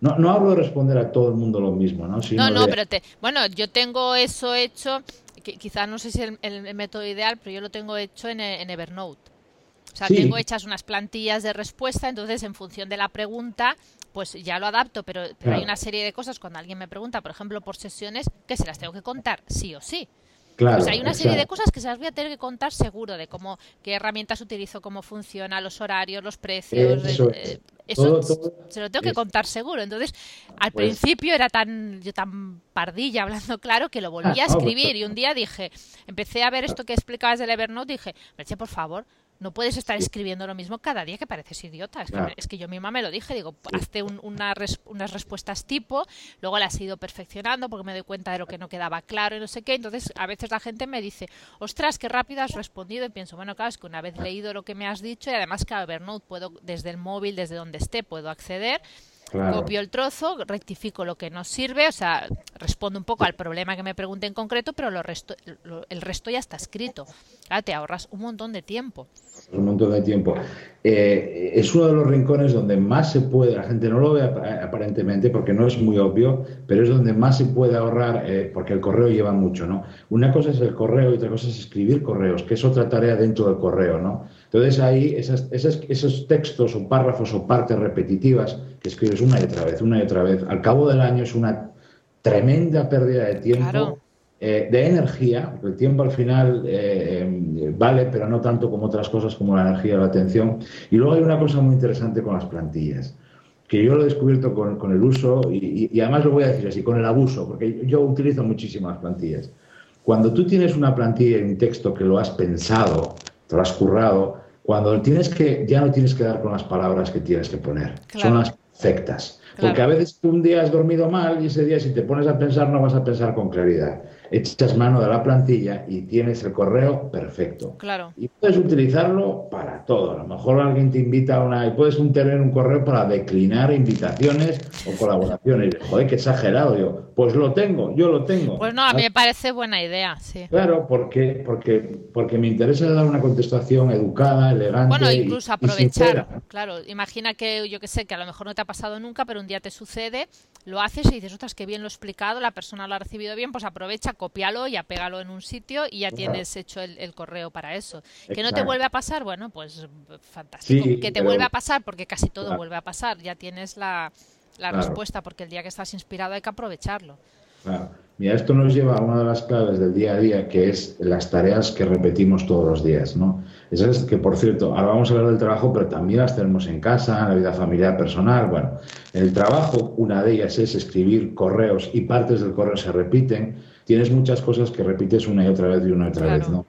no, no hablo de responder a todo el mundo lo mismo no no no pero te, bueno yo tengo eso hecho quizás no sé si es el, método ideal pero yo lo tengo hecho en, en Evernote. O sea tengo hechas unas plantillas de respuesta entonces en función de la pregunta pues ya lo adapto pero, pero hay una serie de cosas cuando alguien me pregunta por ejemplo por sesiones que se las tengo que contar sí o sí pues hay una serie de cosas que se las voy a tener que contar seguro de cómo, qué herramientas utilizo, cómo funciona, los horarios, los precios. Eso, se lo tengo que contar seguro. Entonces, al pues principio era tan, yo tan pardilla hablando claro que lo volví a pues escribir y un día dije, empecé a ver esto que explicabas del Evernote, dije, Merche, por favor, no puedes estar escribiendo lo mismo cada día que pareces idiota. Es, que, es que yo misma me lo dije, digo, hazte unas respuestas tipo, luego las he ido perfeccionando porque me doy cuenta de lo que no quedaba claro y no sé qué. Entonces, a veces la gente me dice, ostras, qué rápido has respondido. Y pienso, bueno, claro, es que una vez leído lo que me has dicho y además que a Evernote puedo, desde el móvil, desde donde esté, puedo acceder Copio el trozo, rectifico lo que nos sirve, o sea, respondo un poco al problema que me pregunte en concreto, pero lo resto, el resto ya está escrito. te ahorras un montón de tiempo. Un montón de tiempo. Eh, es uno de los rincones donde más se puede, la gente no lo ve aparentemente porque no es muy obvio, pero es donde más se puede ahorrar eh, porque el correo lleva mucho, ¿no? Una cosa es el correo y otra cosa es escribir correos, que es otra tarea dentro del correo, ¿no? Entonces ahí esos textos o párrafos o partes repetitivas que escribes una y otra vez, una y otra vez, al cabo del año es una tremenda pérdida de tiempo, eh, de energía, porque el tiempo al final eh, eh, vale, pero no tanto como otras cosas como la energía o la atención. Y luego hay una cosa muy interesante con las plantillas que yo lo he descubierto con, el uso y, y, además lo voy a decir así, con el abuso, porque yo utilizo muchísimo las plantillas. Cuando tú tienes una plantilla y un texto que lo has pensado, te lo has currado, cuando tienes que, ya no tienes que dar con las palabras que tienes que poner, son las perfectas. Porque a veces un día has dormido mal y ese día si te pones a pensar no vas a pensar con claridad echas mano de la plantilla y tienes el correo perfecto. Claro. Y puedes utilizarlo para todo. A lo mejor alguien te invita a una. y puedes tener un correo para declinar invitaciones o colaboraciones. Joder, qué exagerado yo. Pues lo tengo, yo lo tengo. Pues no, a mí me parece buena idea, sí. Claro, porque, porque, porque me interesa dar una contestación educada, elegante. Bueno, incluso aprovechar. claro, imagina que yo que sé, que a lo mejor no te ha pasado nunca, pero un día te sucede, lo haces y dices, ostras, qué bien lo he explicado, la persona lo ha recibido bien, pues aprovecha copialo y apégalo en un sitio y ya tienes hecho el, correo para eso. ¿Que no te vuelve a pasar? Bueno, pues fantástico. que te vuelve a pasar porque casi todo vuelve a pasar. Ya tienes la, respuesta porque el día que estás inspirado hay que aprovecharlo. Mira, esto nos lleva a una de las claves del día a día, que es las tareas que repetimos todos los días, ¿no? Esas que, por cierto, ahora vamos a hablar del trabajo, pero también las tenemos en casa, en la vida familiar, personal. Bueno, en el trabajo, una de ellas es escribir correos y partes del correo se repiten tienes muchas cosas que repites una y otra vez y una y otra vez, ¿no?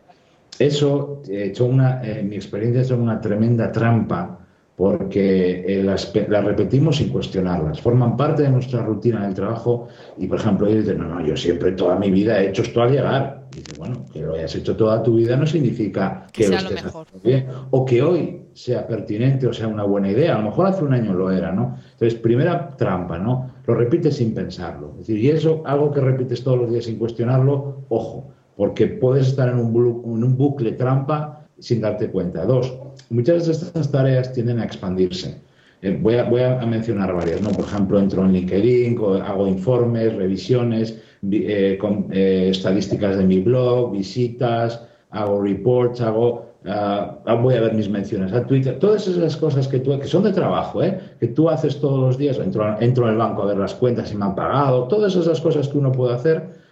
Eso, he hecho una, en mi experiencia, es una tremenda trampa porque eh, las, repetimos sin cuestionarlas. Forman parte de nuestra rutina del trabajo y, por ejemplo, ellos dicen, no, no, yo siempre toda mi vida he hecho esto al llegar. Dice, bueno, que lo hayas hecho toda tu vida no significa que, lo estés haciendo bien o que hoy sea pertinente o sea una buena idea. A lo mejor hace un año lo era, ¿no? Entonces, primera trampa, ¿no? Lo repites sin pensarlo. Es decir, y eso, algo que repites todos los días sin cuestionarlo, ojo, porque puedes estar en un, en un bucle trampa sin darte cuenta. Dos, muchas de estas tareas tienden a expandirse. Eh, voy, a, voy, a, mencionar varias, ¿no? Por ejemplo, entro en LinkedIn, hago informes, revisiones, eh, eh, estadísticas de mi blog, visitas, hago reports, hago ah, voy a ver mis menciones a Twitter, todas esas cosas que, tú, que son de trabajo, ¿eh? que tú haces todos los días, entro, entro en el banco a ver las cuentas y me han pagado, todas esas cosas que uno puede hacer,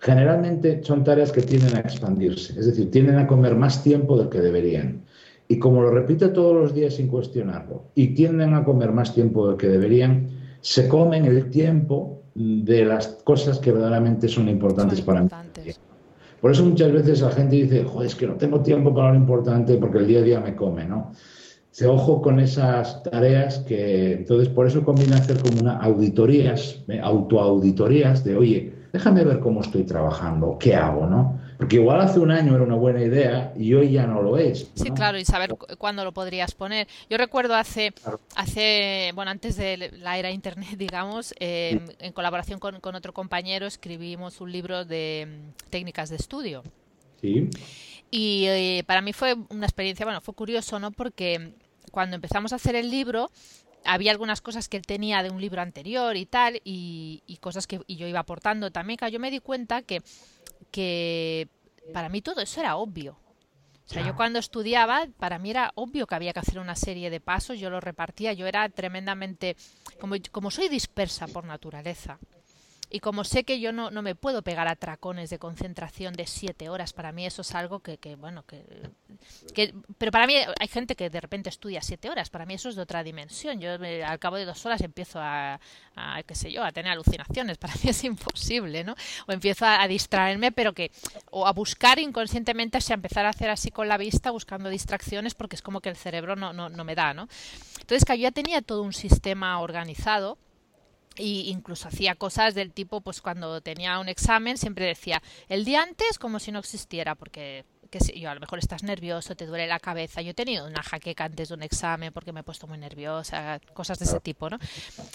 generalmente son tareas que tienden a expandirse, es decir, tienden a comer más tiempo del que deberían. Y como lo repite todos los días sin cuestionarlo, y tienden a comer más tiempo del que deberían, se comen el tiempo de las cosas que verdaderamente son importantes, para mí. Por eso muchas veces la gente dice, joder, es que no tengo tiempo para lo importante porque el día a día me come, ¿no? Se ojo con esas tareas que, entonces, por eso conviene hacer como una auditorías, ¿eh? autoauditorías de, oye, déjame ver cómo estoy trabajando, qué hago, ¿no? Porque igual hace un año era una buena idea y hoy ya no lo es. Sí, claro, y saber cuándo lo podrías poner. Yo recuerdo hace, hace bueno, antes de la era Internet, digamos, em, en colaboración con, otro compañero escribimos un libro de mm, técnicas de estudio. Sí. Y eh, para mí fue una experiencia, bueno, fue curioso, ¿no? Porque cuando empezamos a hacer el libro, había algunas cosas que él tenía de un libro anterior y tal, y, cosas que y yo iba aportando también, que yo me di cuenta que que para mí todo eso era obvio. O sea, yo cuando estudiaba, para mí era obvio que había que hacer una serie de pasos, yo lo repartía, yo era tremendamente, como, como soy dispersa por naturaleza, y como sé que yo no, no me puedo pegar a tracones de concentración de siete horas, para mí eso es algo que, que bueno, que, Pero para mí hay gente que de repente estudia siete horas, para mí eso es de otra dimensión. Yo al cabo de dos horas empiezo a, a, qué sé yo, a tener alucinaciones, para mí es imposible, ¿no? O empiezo a, distraerme, pero que... O a buscar inconscientemente, o sea, empezar a hacer así con la vista, buscando distracciones, porque es como que el cerebro no, no, no me da, ¿no? Entonces, que yo ya tenía todo un sistema organizado y incluso hacía cosas del tipo, pues cuando tenía un examen siempre decía el día antes como si no existiera, porque que si, yo a lo mejor estás nervioso, te duele la cabeza. Yo he tenido una jaqueca antes de un examen porque me he puesto muy nerviosa, cosas de ese tipo, ¿no?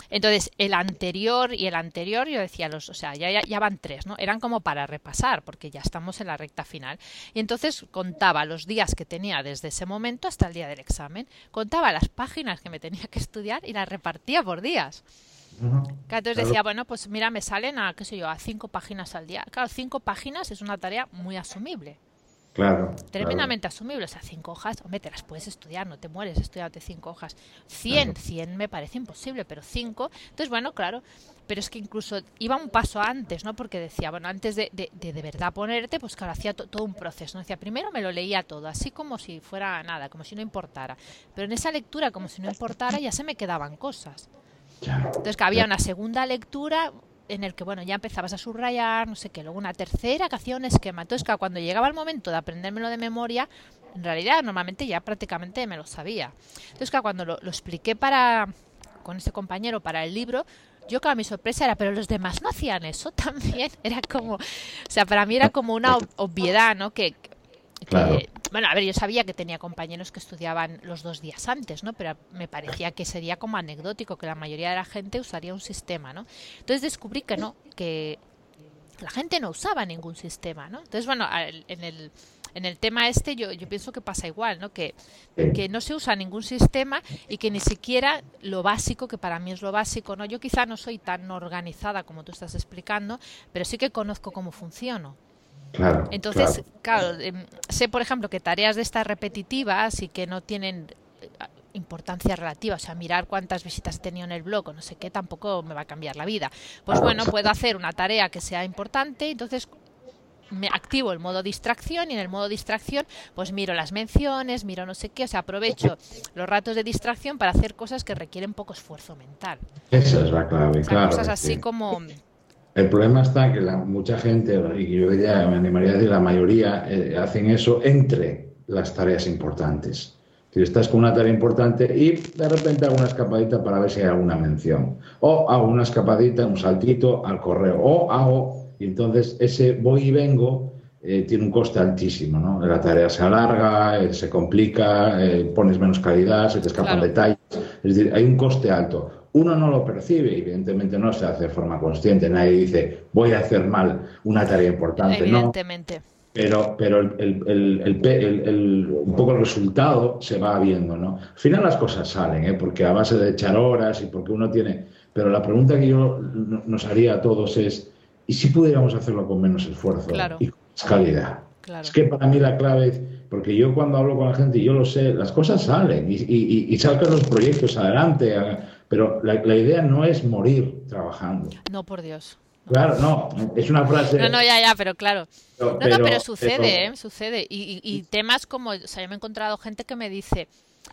Entonces, el anterior y el anterior, yo decía, los, o sea, ya, ya, ya, van tres, ¿no? Eran como para repasar, porque ya estamos en la recta final. Y entonces contaba los días que tenía desde ese momento hasta el día del examen, contaba las páginas que me tenía que estudiar y las repartía por días. Entonces decía, bueno, pues mira, me salen a, qué sé yo, a cinco páginas al día. Claro, cinco páginas es una tarea muy asumible. Claro. Tremendamente asumible. O sea, cinco hojas, hombre, te las puedes estudiar, no te mueres estudiándote cinco hojas. Cien, cien me parece imposible, pero cinco. Entonces, bueno, claro. Pero es que incluso iba un paso antes, ¿no? Porque decía, bueno, antes de de, de, verdad ponerte, pues claro, hacía todo un proceso. ¿no? Decía, primero me lo leía todo, así como si fuera nada, como si no importara. Pero en esa lectura, como si no importara, ya se me quedaban cosas. Entonces que había una segunda lectura en el que bueno ya empezabas a subrayar, no sé qué, luego una tercera que hacía un esquema. Entonces que cuando llegaba el momento de aprendérmelo de memoria, en realidad normalmente ya prácticamente me lo sabía. Entonces que cuando lo, expliqué para con este compañero para el libro, yo claro, mi sorpresa era, pero los demás no hacían eso también. Era como, o sea, para mí era como una obviedad, ¿no? Que, bueno, a ver, yo sabía que tenía compañeros que estudiaban los dos días antes, ¿no? Pero me parecía que sería como anecdótico, que la mayoría de la gente usaría un sistema, ¿no? Entonces descubrí que no, que la gente no usaba ningún sistema, ¿no? Entonces, bueno, en el, en el tema este yo, yo pienso que pasa igual, ¿no? Que, que no se usa ningún sistema y que ni siquiera lo básico, que para mí es lo básico, ¿no? Yo quizá no soy tan organizada como tú estás explicando, pero sí que conozco cómo funciono. Entonces, claro, em, sé, por ejemplo, que tareas de estas repetitivas y que no tienen eh, importancia relativa, o sea, mirar cuántas visitas he tenido en el blog o no sé qué, tampoco me va a cambiar la vida. Pues bueno, puedo hacer una tarea que sea importante, entonces me activo el modo distracción y en el modo distracción pues miro las menciones, miro no sé qué, o sea, aprovecho los ratos de distracción para hacer cosas que requieren poco esfuerzo mental. Esa es la clave, claro. Cosas así como el problema está que la, mucha gente, y yo ya me animaría a decir la mayoría, eh, hacen eso entre las tareas importantes. Si estás con una tarea importante y de repente hago una escapadita para ver si hay alguna mención. O hago una escapadita, un saltito al correo. O hago, y entonces ese voy y vengo eh, tiene un coste altísimo, ¿no? La tarea se alarga, eh, se complica, pones menos calidad, se te escapan detalles. Es decir, hay un coste alto. Uno no lo percibe, evidentemente no se hace de forma consciente. Nadie dice, voy a hacer mal una tarea importante. Evidentemente. Pero, pero el, un poco el resultado se va viendo, ¿no? Al final las cosas salen, ¿eh? porque a base de echar horas y porque uno tiene... Pero la pregunta que yo nos haría a todos es, ¿y si pudiéramos hacerlo con menos esfuerzo? Claro calidad. Es que para mí la clave es, porque yo cuando hablo con la gente, yo lo sé, las cosas salen y, y, salgan los proyectos adelante, pero la, idea no es morir trabajando. No, por Dios. Claro, no, es una frase. No, no, ya, ya, pero claro. no, no, pero sucede, ¿eh? Sucede. Y, y, temas como, o sea, yo me he encontrado gente que me dice,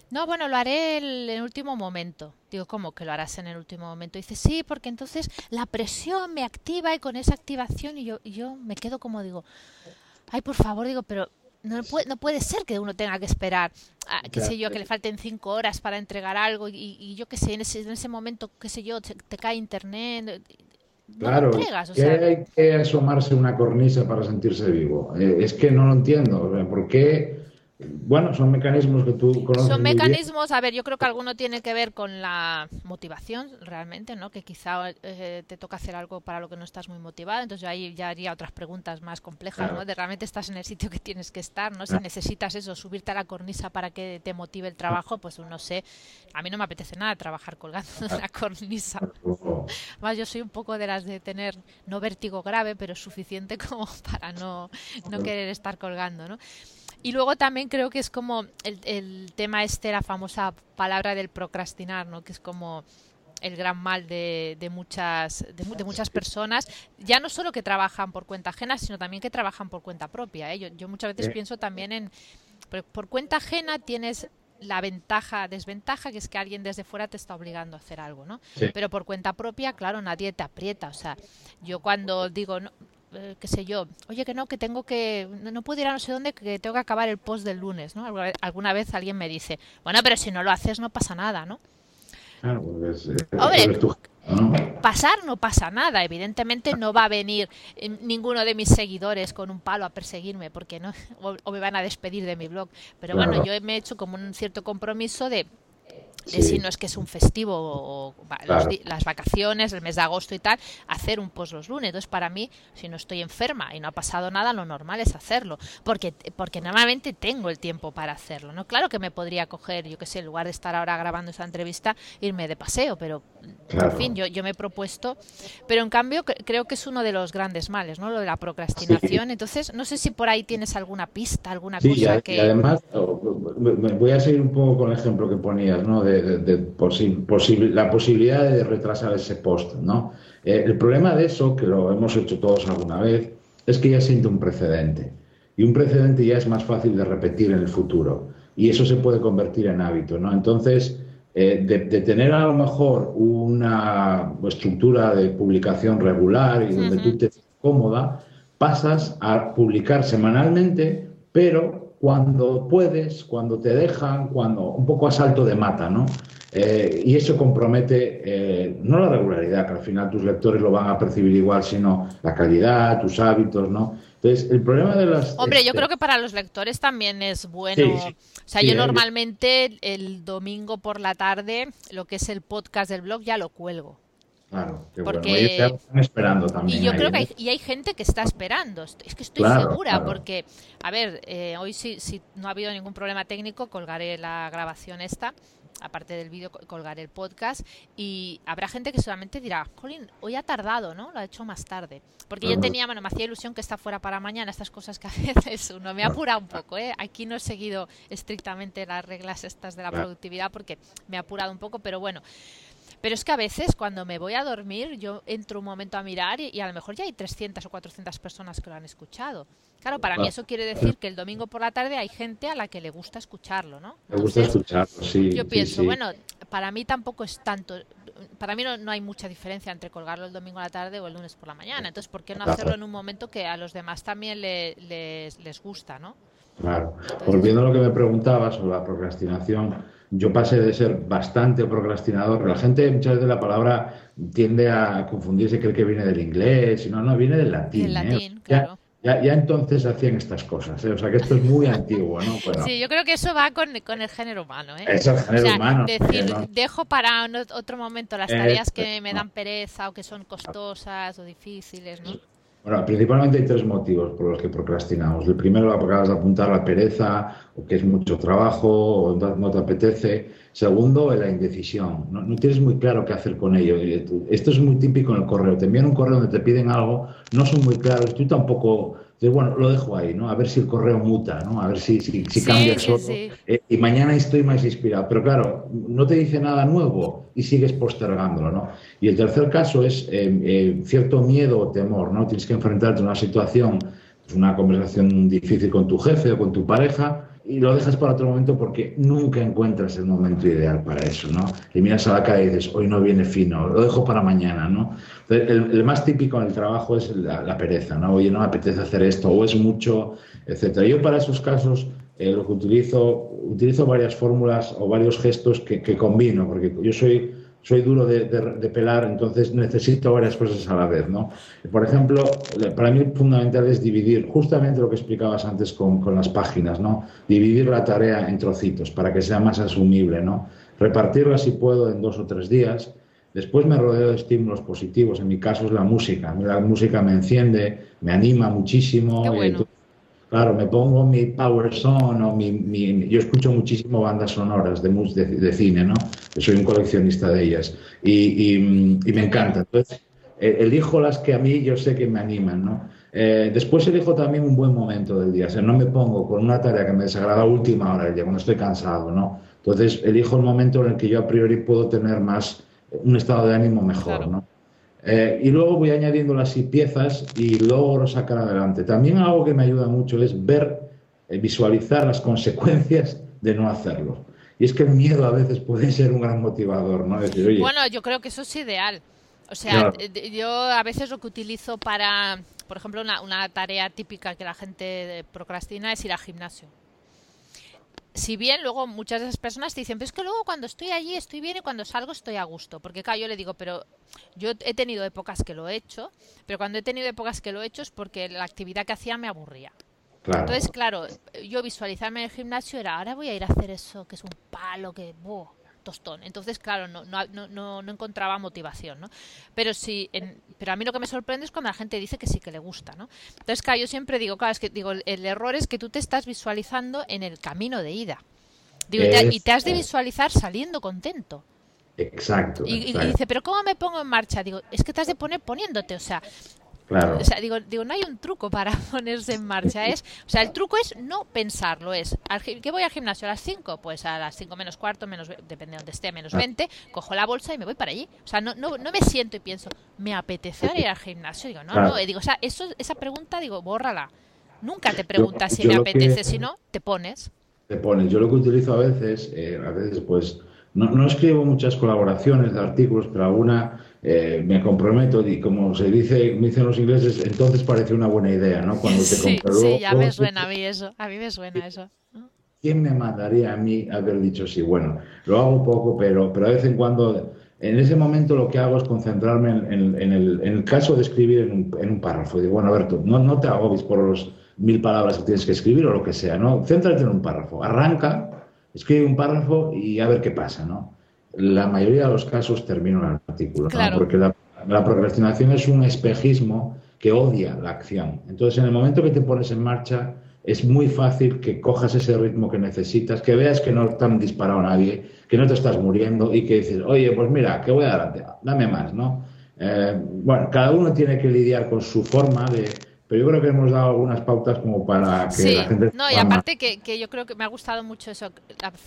no, bueno, lo haré en el último momento. Digo, ¿cómo que lo harás en el último momento? dice, sí, porque entonces la presión me activa y con esa activación y yo, yo me quedo como digo, ay, por favor, digo, pero no puede, no puede ser que uno tenga que esperar, a, qué sé yo, que le falten cinco horas para entregar algo y, yo qué sé, en ese, en ese momento, qué sé yo, te, cae internet. claro, que hay que asomarse una cornisa para sentirse vivo. Eh, es que no lo entiendo. ¿Por qué? Bueno, son mecanismos que tú conoces. Son mecanismos, a ver, yo creo que alguno tiene que ver con la motivación realmente, ¿no? Que quizá eh, te toca hacer algo para lo que no estás muy motivado, entonces yo ahí ya haría otras preguntas más complejas, ¿no? De realmente estás en el sitio que tienes que estar, ¿no? Si necesitas eso, subirte a la cornisa para que te motive el trabajo, pues no sé, a mí no me apetece nada trabajar colgando en la cornisa. Más yo soy un poco de las de tener no vértigo grave, pero suficiente como para no, no querer estar colgando, ¿no? Y luego también creo que es como el, el tema este, la famosa palabra del procrastinar, ¿no? Que es como el gran mal de, de muchas de, muchas personas ya no solo que trabajan por cuenta ajena sino también que trabajan por cuenta propia ¿eh? yo, yo, muchas veces pienso también en por, cuenta ajena tienes la ventaja desventaja que es que alguien desde fuera te está obligando a hacer algo no pero por cuenta propia claro nadie te aprieta o sea yo cuando digo no, eh, qué sé yo, oye que no, que tengo que, no puedo ir a no sé dónde, que tengo que acabar el post del lunes, ¿no? Alguna vez, alguien me dice, bueno, pero si no lo haces no pasa nada, ¿no? Claro, pues, eh, pasar no pasa nada. Evidentemente no va a venir eh, ninguno de mis seguidores con un palo a perseguirme porque no o, me van a despedir de mi blog. Pero bueno, yo me he hecho como un cierto compromiso de si no es que es un festivo o las vacaciones, el mes de agosto y tal, hacer un post los lunes. Entonces, para mí, si no estoy enferma y no ha pasado nada, lo normal es hacerlo, porque porque normalmente tengo el tiempo para hacerlo. No, claro que me podría coger, yo que sé, en lugar de estar ahora grabando esta entrevista, irme de paseo, pero en fin, yo, yo me he propuesto, pero en cambio creo que es uno de los grandes males, ¿no? Lo de la procrastinación. Entonces, no sé si por ahí tienes alguna pista, alguna cosa que. Y además, voy a seguir un poco con el ejemplo que ponías, ¿no? de, la posibilidad de retrasar ese post. ¿no? Eh, el problema de eso, que lo hemos hecho todos alguna vez, es que ya siente un precedente. Y un precedente ya es más fácil de repetir en el futuro. Y eso se puede convertir en hábito. ¿no? Entonces, eh, de, tener a lo mejor una estructura de publicación regular y donde tú te cómoda, pasas a publicar semanalmente, pero cuando puedes, cuando te dejan, cuando un poco a salto de mata, ¿no? Eh, y eso compromete eh, no la regularidad, que al final tus lectores lo van a percibir igual, sino la calidad, tus hábitos, ¿no? Entonces, el problema de las... Hombre, yo este creo que para los lectores también es bueno. o sea, yo normalmente el domingo por la tarde, lo que es el podcast del blog, ya lo cuelgo. Claro, porque están esperando también. Y yo creo que hay, y hay gente que está esperando. Es que estoy segura, porque, a ver, eh, hoy si, si no ha habido ningún problema técnico, colgaré la grabación esta. Aparte del vídeo, colgaré el podcast. Y habrá gente que solamente dirá, Colin, hoy ha tardado, ¿no? Lo ha hecho más tarde. Porque yo tenía, bueno, me hacía ilusión que está fuera para mañana, estas cosas que a veces uno me apura un poco, ¿eh? Aquí no he seguido estrictamente las reglas estas de la productividad porque me ha apurado un poco, pero bueno. Pero es que a veces cuando me voy a dormir, yo entro un momento a mirar y, a lo mejor ya hay 300 o 400 personas que lo han escuchado. Claro, para mí eso quiere decir que el domingo por la tarde hay gente a la que le gusta escucharlo, ¿no? Le gusta escucharlo, sí. Yo pienso, bueno, para mí tampoco es tanto, para mí no, hay mucha diferencia entre colgarlo el domingo a la tarde o el lunes por la mañana. Entonces, ¿por qué no hacerlo en un momento que a los demás también les, les gusta, ¿no? Claro. Volviendo a lo que me preguntabas sobre la procrastinación, yo pasé de ser bastante procrastinador. La gente muchas veces la palabra tiende a confundirse, cree que viene del inglés, no, no, viene del latín. ¿eh? latín claro. ya, ya, entonces hacían estas cosas, ¿eh? o sea que esto es muy antiguo, ¿no? sí, yo creo que eso va con, con el género humano, ¿eh? Es el género humano. Decir, dejo para otro momento las tareas que me dan pereza o que son costosas o difíciles, ¿no? Bueno, principalmente hay tres motivos por los que procrastinamos. El primero lo acabas de apuntar, la pereza, o que es mucho trabajo, o no te apetece. Segundo, la indecisión. No, no, tienes muy claro qué hacer con ello. Esto es muy típico en el correo. Te envían un correo donde te piden algo, no son muy claros, tú tampoco entonces, bueno, lo dejo ahí, ¿no? A ver si el correo muta, ¿no? A ver si, si, cambia el solo. Eh, y mañana estoy más inspirado. Pero claro, no te dice nada nuevo y sigues postergándolo, ¿no? Y el tercer caso es eh, eh, cierto miedo o temor, ¿no? Tienes que enfrentarte a una situación, pues una conversación difícil con tu jefe o con tu pareja y lo dejas para otro momento porque nunca encuentras el momento ideal para eso, ¿no? Y miras a la cara y dices, hoy no viene fino, lo dejo para mañana, ¿no? El, más típico en el trabajo es la, pereza, ¿no? Oye, no me apetece hacer esto, o es mucho, etcétera. Yo para esos casos eh, lo que utilizo, utilizo varias fórmulas o varios gestos que, combino, porque yo soy soy duro de, pelar, entonces necesito varias cosas a la vez, ¿no? Por ejemplo, para mí fundamental es dividir, justamente lo que explicabas antes con, con, las páginas, ¿no? Dividir la tarea en trocitos para que sea más asumible, ¿no? Repartirla si puedo en dos o tres días. Después me rodeo de estímulos positivos, en mi caso es la música. La música me enciende, me anima muchísimo. Claro, me pongo mi Power Song o mi, Yo escucho muchísimo bandas sonoras de, de, cine, ¿no? Soy un coleccionista de ellas y, me encanta. Entonces, eh, elijo las que a mí yo sé que me animan, ¿no? Eh, después elijo también un buen momento del día. O sea, no me pongo con una tarea que me desagrada a última hora del día, cuando estoy cansado, ¿no? Entonces, elijo el momento en el que yo a priori puedo tener más, un estado de ánimo mejor, ¿no? Eh, y luego voy añadiendo las piezas y logro sacar adelante. También algo que me ayuda mucho es ver, eh, visualizar las consecuencias de no hacerlo. Y es que el miedo a veces puede ser un gran motivador, ¿no? bueno, yo creo que eso es ideal. O sea, yo a veces lo que utilizo para, por ejemplo, una, una tarea típica que la gente procrastina es ir al gimnasio si bien luego muchas de esas personas te dicen, pero es que luego cuando estoy allí estoy bien y cuando salgo estoy a gusto. Porque claro, yo le digo, pero yo he tenido épocas que lo he hecho, pero cuando he tenido épocas que lo he hecho es porque la actividad que hacía me aburría. Entonces, claro, yo visualizarme en el gimnasio era, ahora voy a ir a hacer eso, que es un palo, que... tostón. Entonces, claro, no, no, no, no encontraba motivación, ¿no? Pero sí, pero a mí lo que me sorprende es cuando la gente dice que sí que le gusta, ¿no? Entonces, claro, yo siempre digo, claro, es que digo, el, error es que tú te estás visualizando en el camino de ida. y te has de visualizar saliendo contento. Exacto. Y, y, dice, pero ¿cómo me pongo en marcha? Digo, es que te has de poner poniéndote, o sea, o sea, digo, digo, no hay un truco para ponerse en marcha. Es, o sea, el truco es no pensarlo. Es, ¿qué voy al gimnasio a las 5? Pues a las 5 menos cuarto, menos, depende de donde esté, menos 20, ah. cojo la bolsa y me voy para allí. O sea, no, no, no me siento y pienso, ¿me apetece ir al gimnasio? Digo, no, no. Digo, o sea, eso, esa pregunta, digo, bórrala. Nunca te preguntas si me apetece, si no, te pones. Te pones. Yo lo que utilizo a veces, eh, a veces, pues, no, no escribo muchas colaboraciones de artículos, pero alguna eh, me comprometo y como se dice, me dicen los ingleses, entonces parece una buena idea, ¿no? Cuando te sí, sí, ya me suena a mí eso, a mí me suena eso. ¿Quién me mandaría a mí haber dicho sí? Bueno, lo hago poco, pero, pero de vez en cuando, en ese momento lo que hago es concentrarme en, el, en el, caso de escribir en un, en un párrafo. Digo, bueno, Alberto, no, no te agobies por los mil palabras que tienes que escribir o lo que sea, ¿no? Céntrate en un párrafo, arranca, escribe un párrafo y a ver qué pasa, ¿no? La mayoría de los casos termino el artículo, porque la, procrastinación es un espejismo que odia la acción. Entonces, en el momento que te pones en marcha, es muy fácil que cojas ese ritmo que necesitas, que veas que no te han disparado nadie, que no te estás muriendo y que dices, oye, pues mira, que voy adelante, dame más, ¿no? Eh, bueno, cada uno tiene que lidiar con su forma de, pero yo creo que hemos dado algunas pautas como para que la gente... No, y aparte que, que, yo creo que me ha gustado mucho eso,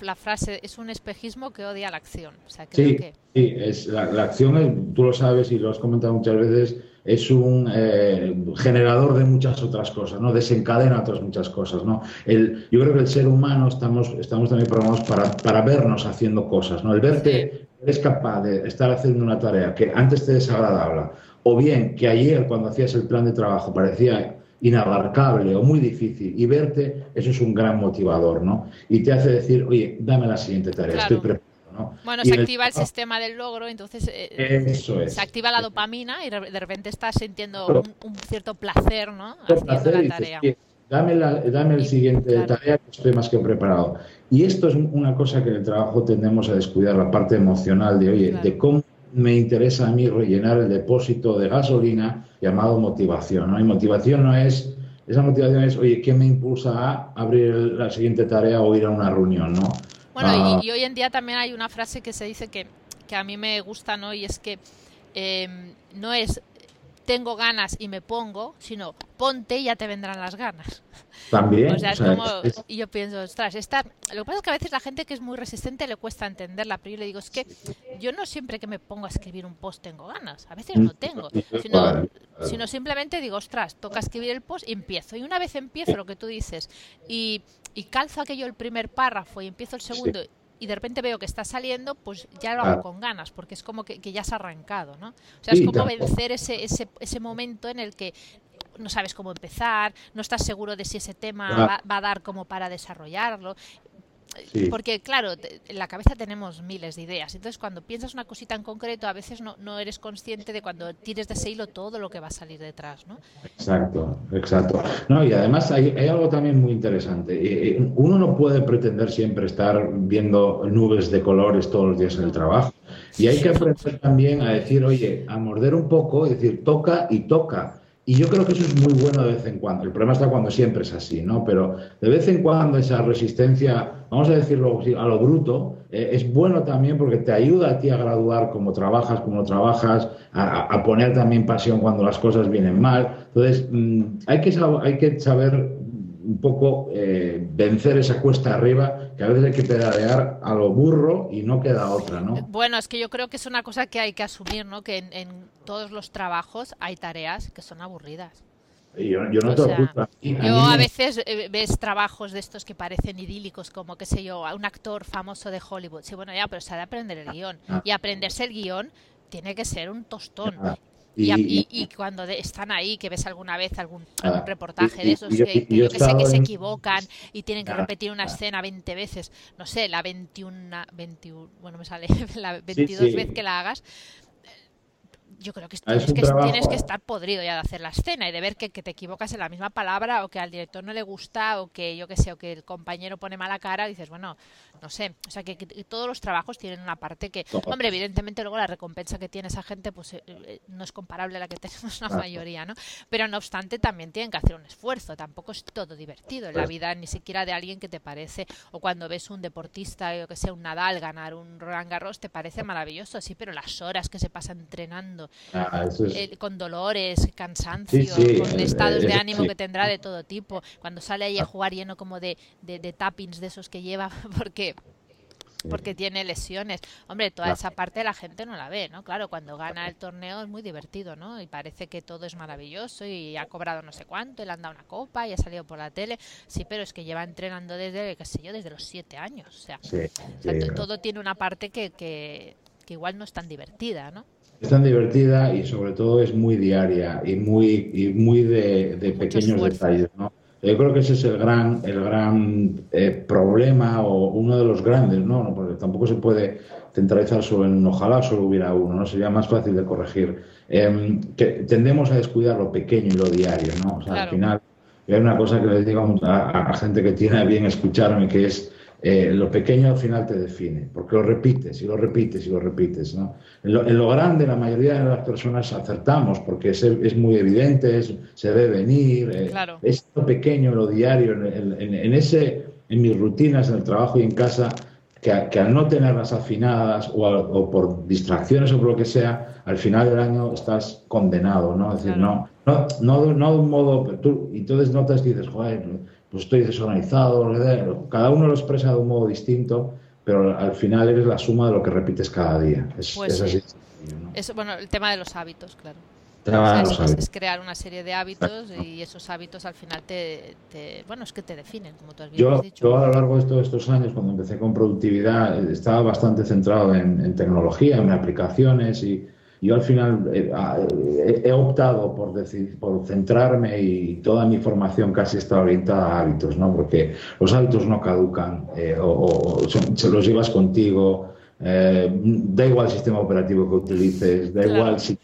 la, frase, es un espejismo que odia la acción. sí, sí es, la, acción, tú lo sabes y lo has comentado muchas veces, es un eh, generador de muchas otras cosas, ¿no? Desencadena otras muchas cosas, ¿no? El, yo creo que el ser humano estamos, estamos también programados para, para vernos haciendo cosas, ¿no? El verte, eres capaz de estar haciendo una tarea que antes te desagradable o bien que ayer cuando hacías el plan de trabajo parecía inabarcable o muy difícil y verte, eso es un gran motivador, ¿no? Y te hace decir, oye, dame la siguiente tarea, estoy preparado. ¿no? Bueno, se activa el, sistema del logro, entonces eh, se activa la dopamina y de repente estás sintiendo un, cierto placer, ¿no? Haciendo la tarea. dame, dame el siguiente tarea que estoy más que preparado. Y esto es una cosa que en el trabajo tendemos a descuidar, la parte emocional de, oye, de cómo me interesa a mí rellenar el depósito de gasolina llamado motivación. ¿no? Y motivación no es, esa motivación es, oye, ¿qué me impulsa a abrir la siguiente tarea o ir a una reunión? ¿no? Bueno, y, ah. hoy en día también hay una frase que se dice que, que a mí me gusta, ¿no? Y es que em, no es tengo ganas y me pongo, sino ponte y ya te vendrán las ganas. También. O sea, es como, y yo pienso, ostras, esta, lo que pasa es que a veces la gente que es muy resistente le cuesta entenderla, pero yo le digo, es que yo no siempre que me pongo a escribir un post tengo ganas, a veces no tengo, sino, sino simplemente digo, ostras, toca escribir el post y empiezo. Y una vez empiezo lo que tú dices y, y calzo aquello el primer párrafo y empiezo el segundo y de repente veo que está saliendo, pues ya lo hago con ganas, porque es como que, ya has arrancado, ¿no? O sea, es como vencer ese, ese, ese momento en el que no sabes cómo empezar, no estás seguro de si ese tema va, a dar como para desarrollarlo. Porque, claro, en la cabeza tenemos miles de ideas. Entonces, cuando piensas una cosita en concreto, a veces no, no eres consciente de cuando tires de ese hilo todo lo que va a salir detrás, ¿no? Exacto, exacto. No, y además hay, hay algo también muy interesante. Eh, eh, uno no puede pretender siempre estar viendo nubes de colores todos los días en el trabajo. Y hay que aprender también a decir, oye, a morder un poco, y decir, toca y toca y yo creo que eso es muy bueno de vez en cuando. El problema está cuando siempre es así, ¿no? Pero de vez en cuando esa resistencia, vamos a decirlo a lo bruto, eh, es bueno también porque te ayuda a ti a graduar cómo trabajas, cómo no trabajas, a, poner también pasión cuando las cosas vienen mal. Entonces, mm, hay, que, hay que saber un poco eh, vencer esa cuesta arriba, que a veces hay que pedalear a lo burro y no queda otra, ¿no? Bueno, es que yo creo que es una cosa que hay que asumir, ¿no? Que en, todos los trabajos hay tareas que son aburridas. Yo, yo no te sea, Yo a veces eh, ves trabajos de estos que parecen idílicos, como, qué sé yo, un actor famoso de Hollywood. Sí, bueno, ya, pero se ha de aprender el guion. Ah. Y aprenderse el guion tiene que ser un tostón. Ah. Y, cuando están ahí, que ves alguna vez algún, ah, reportaje de esos, que, yo, que sé que se equivocan y tienen que ah, repetir una ah. escena 20 veces, no sé, la 21, 21 bueno, me sale la 22 veces que la hagas, yo creo que, ah, tienes, que tienes, que estar podrido ya de hacer la escena y de ver que, te equivocas en la misma palabra o que al director no le gusta o que yo que sé, o que el compañero pone mala cara, dices, bueno, no sé, o sea que, todos los trabajos tienen una parte que, hombre, evidentemente luego la recompensa que tiene esa gente pues eh, eh, no es comparable a la que tenemos la mayoría, ¿no? Pero no obstante también tienen que hacer un esfuerzo, tampoco es todo divertido en la vida, ni siquiera de alguien que te parece, o cuando ves un deportista, yo que sé, un Nadal ganar un Roland Garros, te parece maravilloso, sí, pero las horas que se pasa entrenando Ah, con dolores, cansancio, con estados de ánimo que tendrá de todo tipo. Cuando sale ahí a ah. jugar lleno como de, de, tappings de esos que lleva, porque porque tiene lesiones. Hombre, toda esa parte la gente no la ve, ¿no? Claro, cuando gana el torneo es muy divertido, ¿no? Y parece que todo es maravilloso y ha cobrado no sé cuánto, y le han dado una copa y ha salido por la tele. Sí, pero es que lleva entrenando desde, qué sé yo, desde los siete años. O sea, todo tiene una parte que, que, que igual no es tan divertida, ¿no? Es tan divertida y sobre todo es muy diaria y muy, y muy de, pequeños detalles. ¿no? Yo creo que ese es el gran, el gran eh, problema o uno de los grandes, ¿no? porque tampoco se puede centralizar solo en ojalá solo hubiera uno, ¿no? sería más fácil de corregir. Em, que tendemos a descuidar lo pequeño y lo diario, ¿no? O sea, al final, hay una cosa que les digo a, a gente que tiene bien escucharme, que es eh, lo pequeño al final te define, porque lo repites y lo repites y lo repites. ¿no? En, lo, grande la mayoría de las personas acertamos porque es, es muy evidente, se ve venir, eh, es lo pequeño, lo diario, en, ese, en mis rutinas, en el trabajo y en casa, que, al no tenerlas afinadas o, por distracciones o por lo que sea, al final del año estás condenado, ¿no? Es decir, no, no, no, no de un modo, tú, y entonces notas y dices, joder, pues estoy desorganizado, cada uno lo expresa de un modo distinto, pero al final eres la suma de lo que repites cada día. Es, pues así. bueno, el tema de los hábitos, claro. es, crear una serie de hábitos y esos hábitos al final te, bueno, es que te definen, como tú has, yo, dicho. Yo a lo largo de todos estos años, cuando empecé con productividad, estaba bastante centrado en, en tecnología, en aplicaciones y, yo al final eh, ah, he, optado por, decir, por centrarme y toda mi formación casi está orientada a hábitos, ¿no? porque los hábitos no caducan eh, o, se los llevas contigo. Eh, da igual el sistema operativo que utilices, da igual si,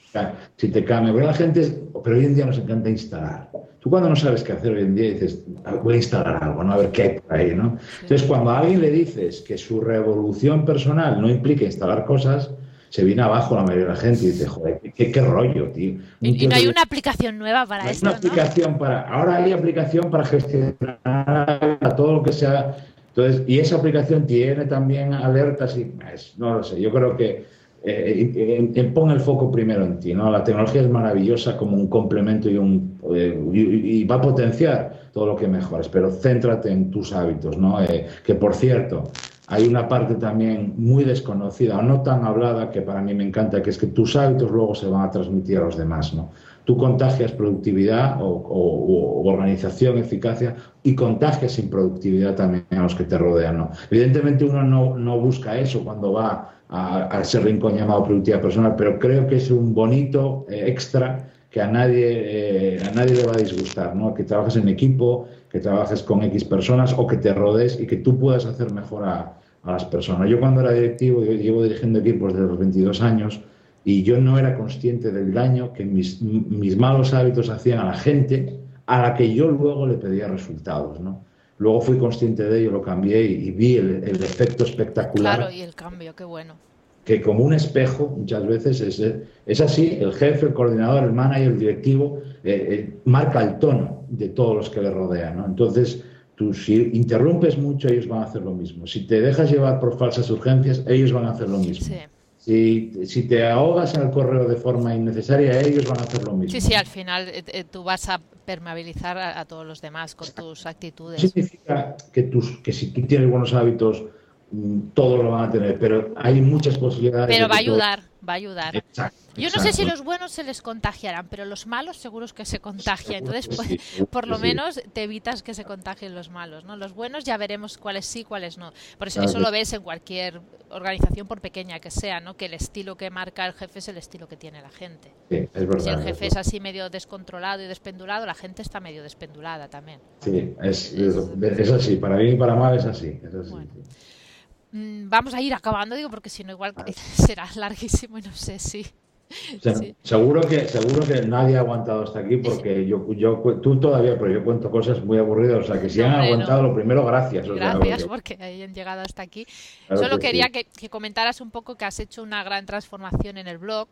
si te cambia. Pero la gente, pero hoy en día nos encanta instalar. Tú cuando no sabes qué hacer hoy en día dices, ah, voy a instalar algo, ¿no? A ver qué hay por ahí, ¿no? Entonces, cuando a alguien le dices que su revolución personal no implica instalar cosas, se viene abajo la mayoría de la gente y dice, joder, qué, rollo, tío. y, no hay una aplicación nueva para no esto, una aplicación para, ahora hay aplicación para gestionar todo lo que sea. Entonces, y esa aplicación tiene también alertas y no lo sé, yo creo que eh, pon el foco primero en ti, ¿no? La tecnología es maravillosa como un complemento y, un, eh, y, va a potenciar todo lo que mejores, pero céntrate en tus hábitos, ¿no? Eh, que por cierto, hay una parte también muy desconocida o no tan hablada que para mí me encanta, que es que tus hábitos luego se van a transmitir a los demás, ¿no? Tú contagias productividad o, organización, eficacia y contagias improductividad también a los que te rodean. Evidentemente uno no, no busca eso cuando va a, ese rincón llamado productividad personal, pero creo que es un bonito eh, extra que a nadie, eh, a nadie le va a disgustar, ¿no? Que trabajes en equipo, que trabajes con X personas o que te rodees y que tú puedas hacer mejor a, las personas. Yo cuando era directivo, yo llevo dirigiendo equipos desde los 22 años y yo no era consciente del daño que mis, mis malos hábitos hacían a la gente a la que yo luego le pedía resultados, ¿no? Luego fui consciente de ello, lo cambié y, vi el, efecto espectacular. Claro, y el cambio, qué bueno. Que como un espejo, muchas veces es, es así, el jefe, el coordinador, el manager, el directivo, eh, eh, marca el tono de todos los que le rodean. ¿no? Entonces, tú si interrumpes mucho, ellos van a hacer lo mismo. Si te dejas llevar por falsas urgencias, ellos van a hacer lo mismo. Sí. Si, si, te ahogas en el correo de forma innecesaria, ellos van a hacer lo mismo. Sí, sí, al final eh, tú vas a permeabilizar a, todos los demás con tus actitudes. Significa que, tus, que si tú tienes buenos hábitos, todos lo van a tener, pero hay muchas posibilidades. Pero va a ayudar, va a ayudar. Yo no sé si los buenos se les contagiarán, pero los malos seguros que se contagian. Entonces, pues, por lo menos te evitas que se contagien los malos, ¿no? Los buenos ya veremos cuáles sí, cuáles no. Por eso, eso lo ves en cualquier organización, por pequeña que sea, ¿no? Que el estilo que marca el jefe es el estilo que tiene la gente. si el jefe es, así medio descontrolado y despendulado, la gente está medio despendulada también. Sí, es, así. Para bien y para mal es así. Mm, vamos a ir acabando, digo, porque si no, igual será larguísimo y no sé si. Seguro que seguro que nadie ha aguantado hasta aquí porque yo, yo tú todavía, pero yo cuento cosas muy aburridas, o sea que si han aguantado lo primero, gracias. gracias porque hayan llegado hasta aquí. Solo quería que, comentaras un poco que has hecho una gran transformación en el blog.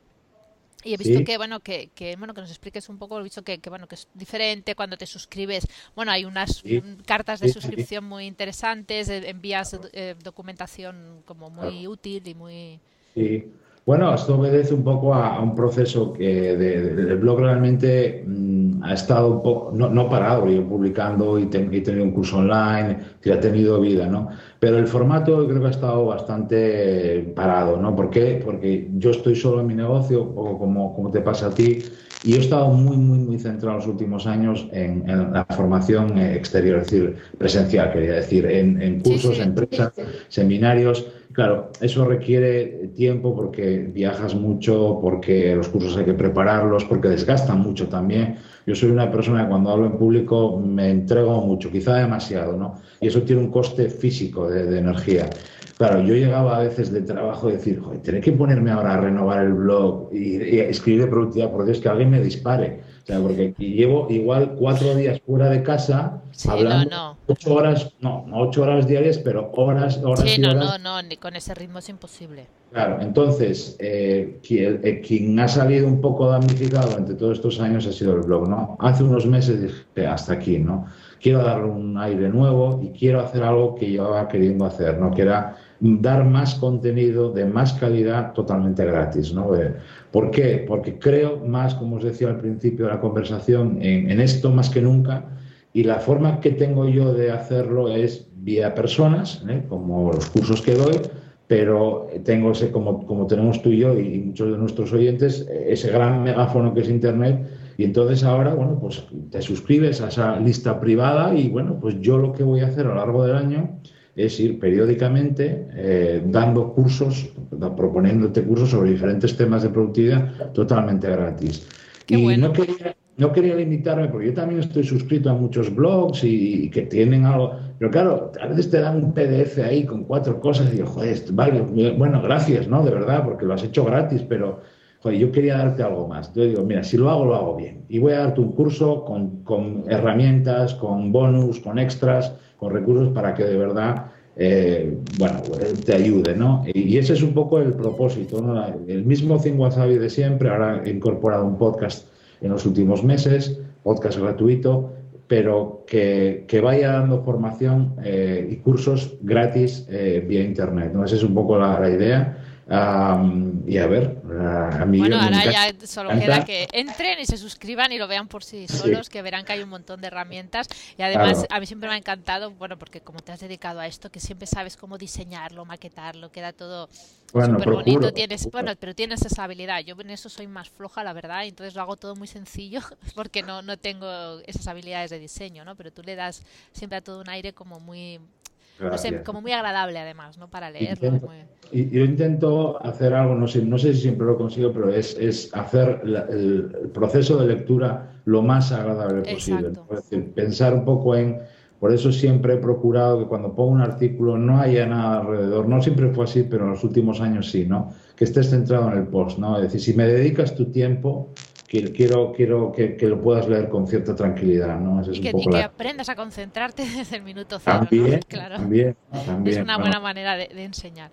Y he visto que bueno que, que, bueno que nos expliques un poco, he visto que, bueno que es diferente cuando te suscribes. Bueno, hay unas cartas de suscripción muy interesantes, eh, envías eh, documentación como muy útil y muy Sí. Bueno, esto obedece un poco a, un proceso que el blog realmente mm, ha estado un poco, no, no parado, yo publicando y, he tenido un curso online, que ha tenido vida, ¿no? Pero el formato creo que ha estado bastante parado, ¿no? ¿Por qué? Porque yo estoy solo en mi negocio, un poco como, como te pasa a ti, y he estado muy, muy, muy centrado en los últimos años en, la formación exterior, es decir, presencial, quería decir, en, en cursos, empresas, seminarios. Claro, eso requiere tiempo porque viajas mucho, porque los cursos hay que prepararlos, porque desgastan mucho también. Yo soy una persona que cuando hablo en público me entrego mucho, quizá demasiado, ¿no? Y eso tiene un coste físico de, energía. Claro, yo llegaba a veces de trabajo y decir, joder, tener que ponerme ahora a renovar el blog y, y escribir de productividad, por Dios, que alguien me dispare sea, porque llevo igual cuatro días fuera de casa hablando ocho horas, no, no ocho horas diarias, pero horas, horas. Sí, no, no, no, ni con ese ritmo es imposible. Claro, entonces, eh, eh, quien, ha salido un poco damnificado durante todos estos años ha sido el blog, ¿no? Hace unos meses dije, hasta aquí, ¿no? Quiero darle un aire nuevo y quiero hacer algo que llevaba queriendo hacer, ¿no? Que era dar más contenido de más calidad totalmente gratis, ¿no? Eh, ¿Por qué? Porque creo más, como os decía al principio de la conversación, en, esto más que nunca y la forma que tengo yo de hacerlo es vía personas, ¿eh? como los cursos que doy, pero tengo ese, como, como tenemos tú y yo y muchos de nuestros oyentes, ese gran megáfono que es Internet. Y entonces ahora, bueno, pues te suscribes a esa lista privada y bueno, pues yo lo que voy a hacer a lo largo del año es ir periódicamente eh, dando cursos, proponiéndote cursos sobre diferentes temas de productividad totalmente gratis. y no, quería, no quería limitarme, porque yo también estoy suscrito a muchos blogs y, que tienen algo, Pero claro, a veces te dan un PDF ahí con cuatro cosas y digo, joder, vale, bueno, gracias, ¿no? De verdad, porque lo has hecho gratis, pero joder, yo quería darte algo más. Yo digo, mira, si lo hago, lo hago bien. Y voy a darte un curso con, con herramientas, con bonus, con extras, con recursos para que de verdad eh, bueno, te ayude, ¿no? Y ese es un poco el propósito. El mismo Think Wasabi de siempre, ahora he incorporado un podcast en los últimos meses, podcast gratuito, pero que, que vaya dando formación eh, y cursos gratis eh, vía Internet, ¿no? Esa es un poco la idea y a ver, a, mí Bueno, ahora ya solo queda que entren y se suscriban y lo vean por sí solos, que verán que hay un montón de herramientas. Y además, a mí siempre me ha encantado, bueno, porque como te has dedicado a esto, que siempre sabes cómo diseñarlo, maquetarlo, queda todo bueno, súper bonito. Tienes, bueno, pero tienes esa habilidad. Yo en eso soy más floja, la verdad, y entonces lo hago todo muy sencillo porque no, no tengo esas habilidades de diseño, ¿no? Pero tú le das siempre a todo un aire como muy no sé, como muy agradable además, ¿no? Para leerlo. Y yo intento hacer algo, no sé, no sé si siempre lo consigo, pero es, es hacer el, proceso de lectura lo más agradable posible. Es decir, pensar un poco en, por eso siempre he procurado que cuando pongo un artículo no haya nada alrededor. No siempre fue así, pero en los últimos años sí, ¿no? Que estés centrado en el post, ¿no? Es decir, si me dedicas tu tiempo quiero, quiero que, que, lo puedas leer con cierta tranquilidad. ¿no? y, que, que, aprendas a concentrarte desde el minuto cero. También, claro. también, es una buena manera de, de enseñar.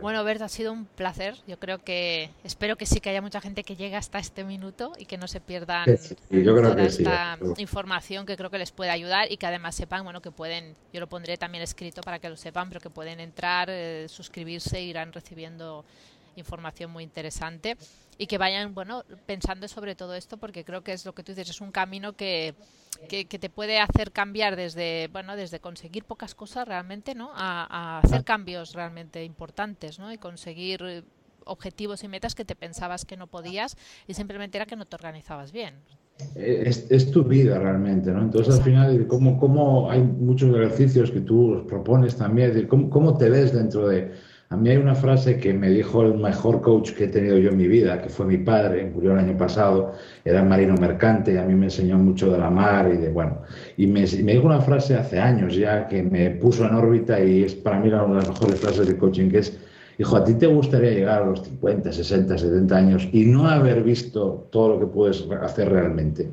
Bueno, Bert, ha sido un placer. Yo creo que espero que sí que haya mucha gente que llegue hasta este minuto y que no se pierdan toda esta información que creo que les puede ayudar y que además sepan, bueno, que pueden, yo lo pondré también escrito para que lo sepan, pero que pueden entrar, eh, suscribirse, irán recibiendo información muy interesante y que vayan, bueno, pensando sobre todo esto porque creo que es lo que tú dices, es un camino que, que, te puede hacer cambiar desde, bueno, desde conseguir pocas cosas realmente, ¿no? A, hacer cambios realmente importantes, ¿no? Y conseguir objetivos y metas que te pensabas que no podías y simplemente era que no te organizabas bien. Es, es tu vida realmente, ¿no? Entonces al final, ¿cómo, ¿cómo, hay muchos ejercicios que tú propones también? ¿Cómo, ¿Cómo te ves dentro de, a mí hay una frase que me dijo el mejor coach que he tenido yo en mi vida, que fue mi padre, murió el año pasado, era marino mercante y a mí me enseñó mucho de la mar y de, bueno, y me, me dijo una frase hace años ya que me puso en órbita y es para mí una de las mejores frases de coaching, que es, hijo, ¿a ti te gustaría llegar a los 50, 60, 70 años y no haber visto todo lo que puedes hacer realmente?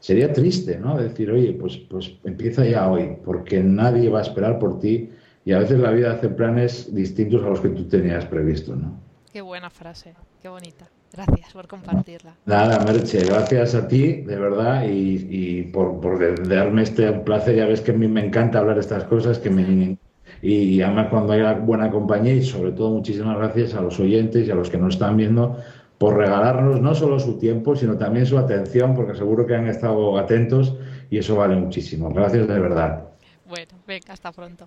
Sería triste, ¿no? Decir, oye, pues, pues empieza ya hoy, porque nadie va a esperar por ti y a veces la vida hace planes distintos a los que tú tenías previsto, ¿no? Qué buena frase, qué bonita. Gracias por compartirla. Nada, Merche, gracias a ti, de verdad, y, por, por, darme este placer. Ya ves que a mí me encanta hablar estas cosas, que me, y además cuando hay buena compañía, y sobre todo muchísimas gracias a los oyentes y a los que nos están viendo por regalarnos no solo su tiempo, sino también su atención, porque seguro que han estado atentos y eso vale muchísimo. Gracias de verdad. Bueno, venga, hasta pronto.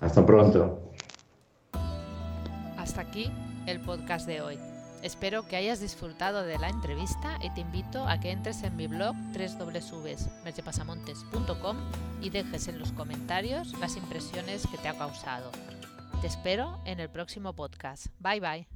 Hasta pronto. Hasta aquí el podcast de hoy. Espero que hayas disfrutado de la entrevista y te invito a que entres en mi blog www.mercepasamontes.com y dejes en los comentarios las impresiones que te ha causado. Te espero en el próximo podcast. Bye bye.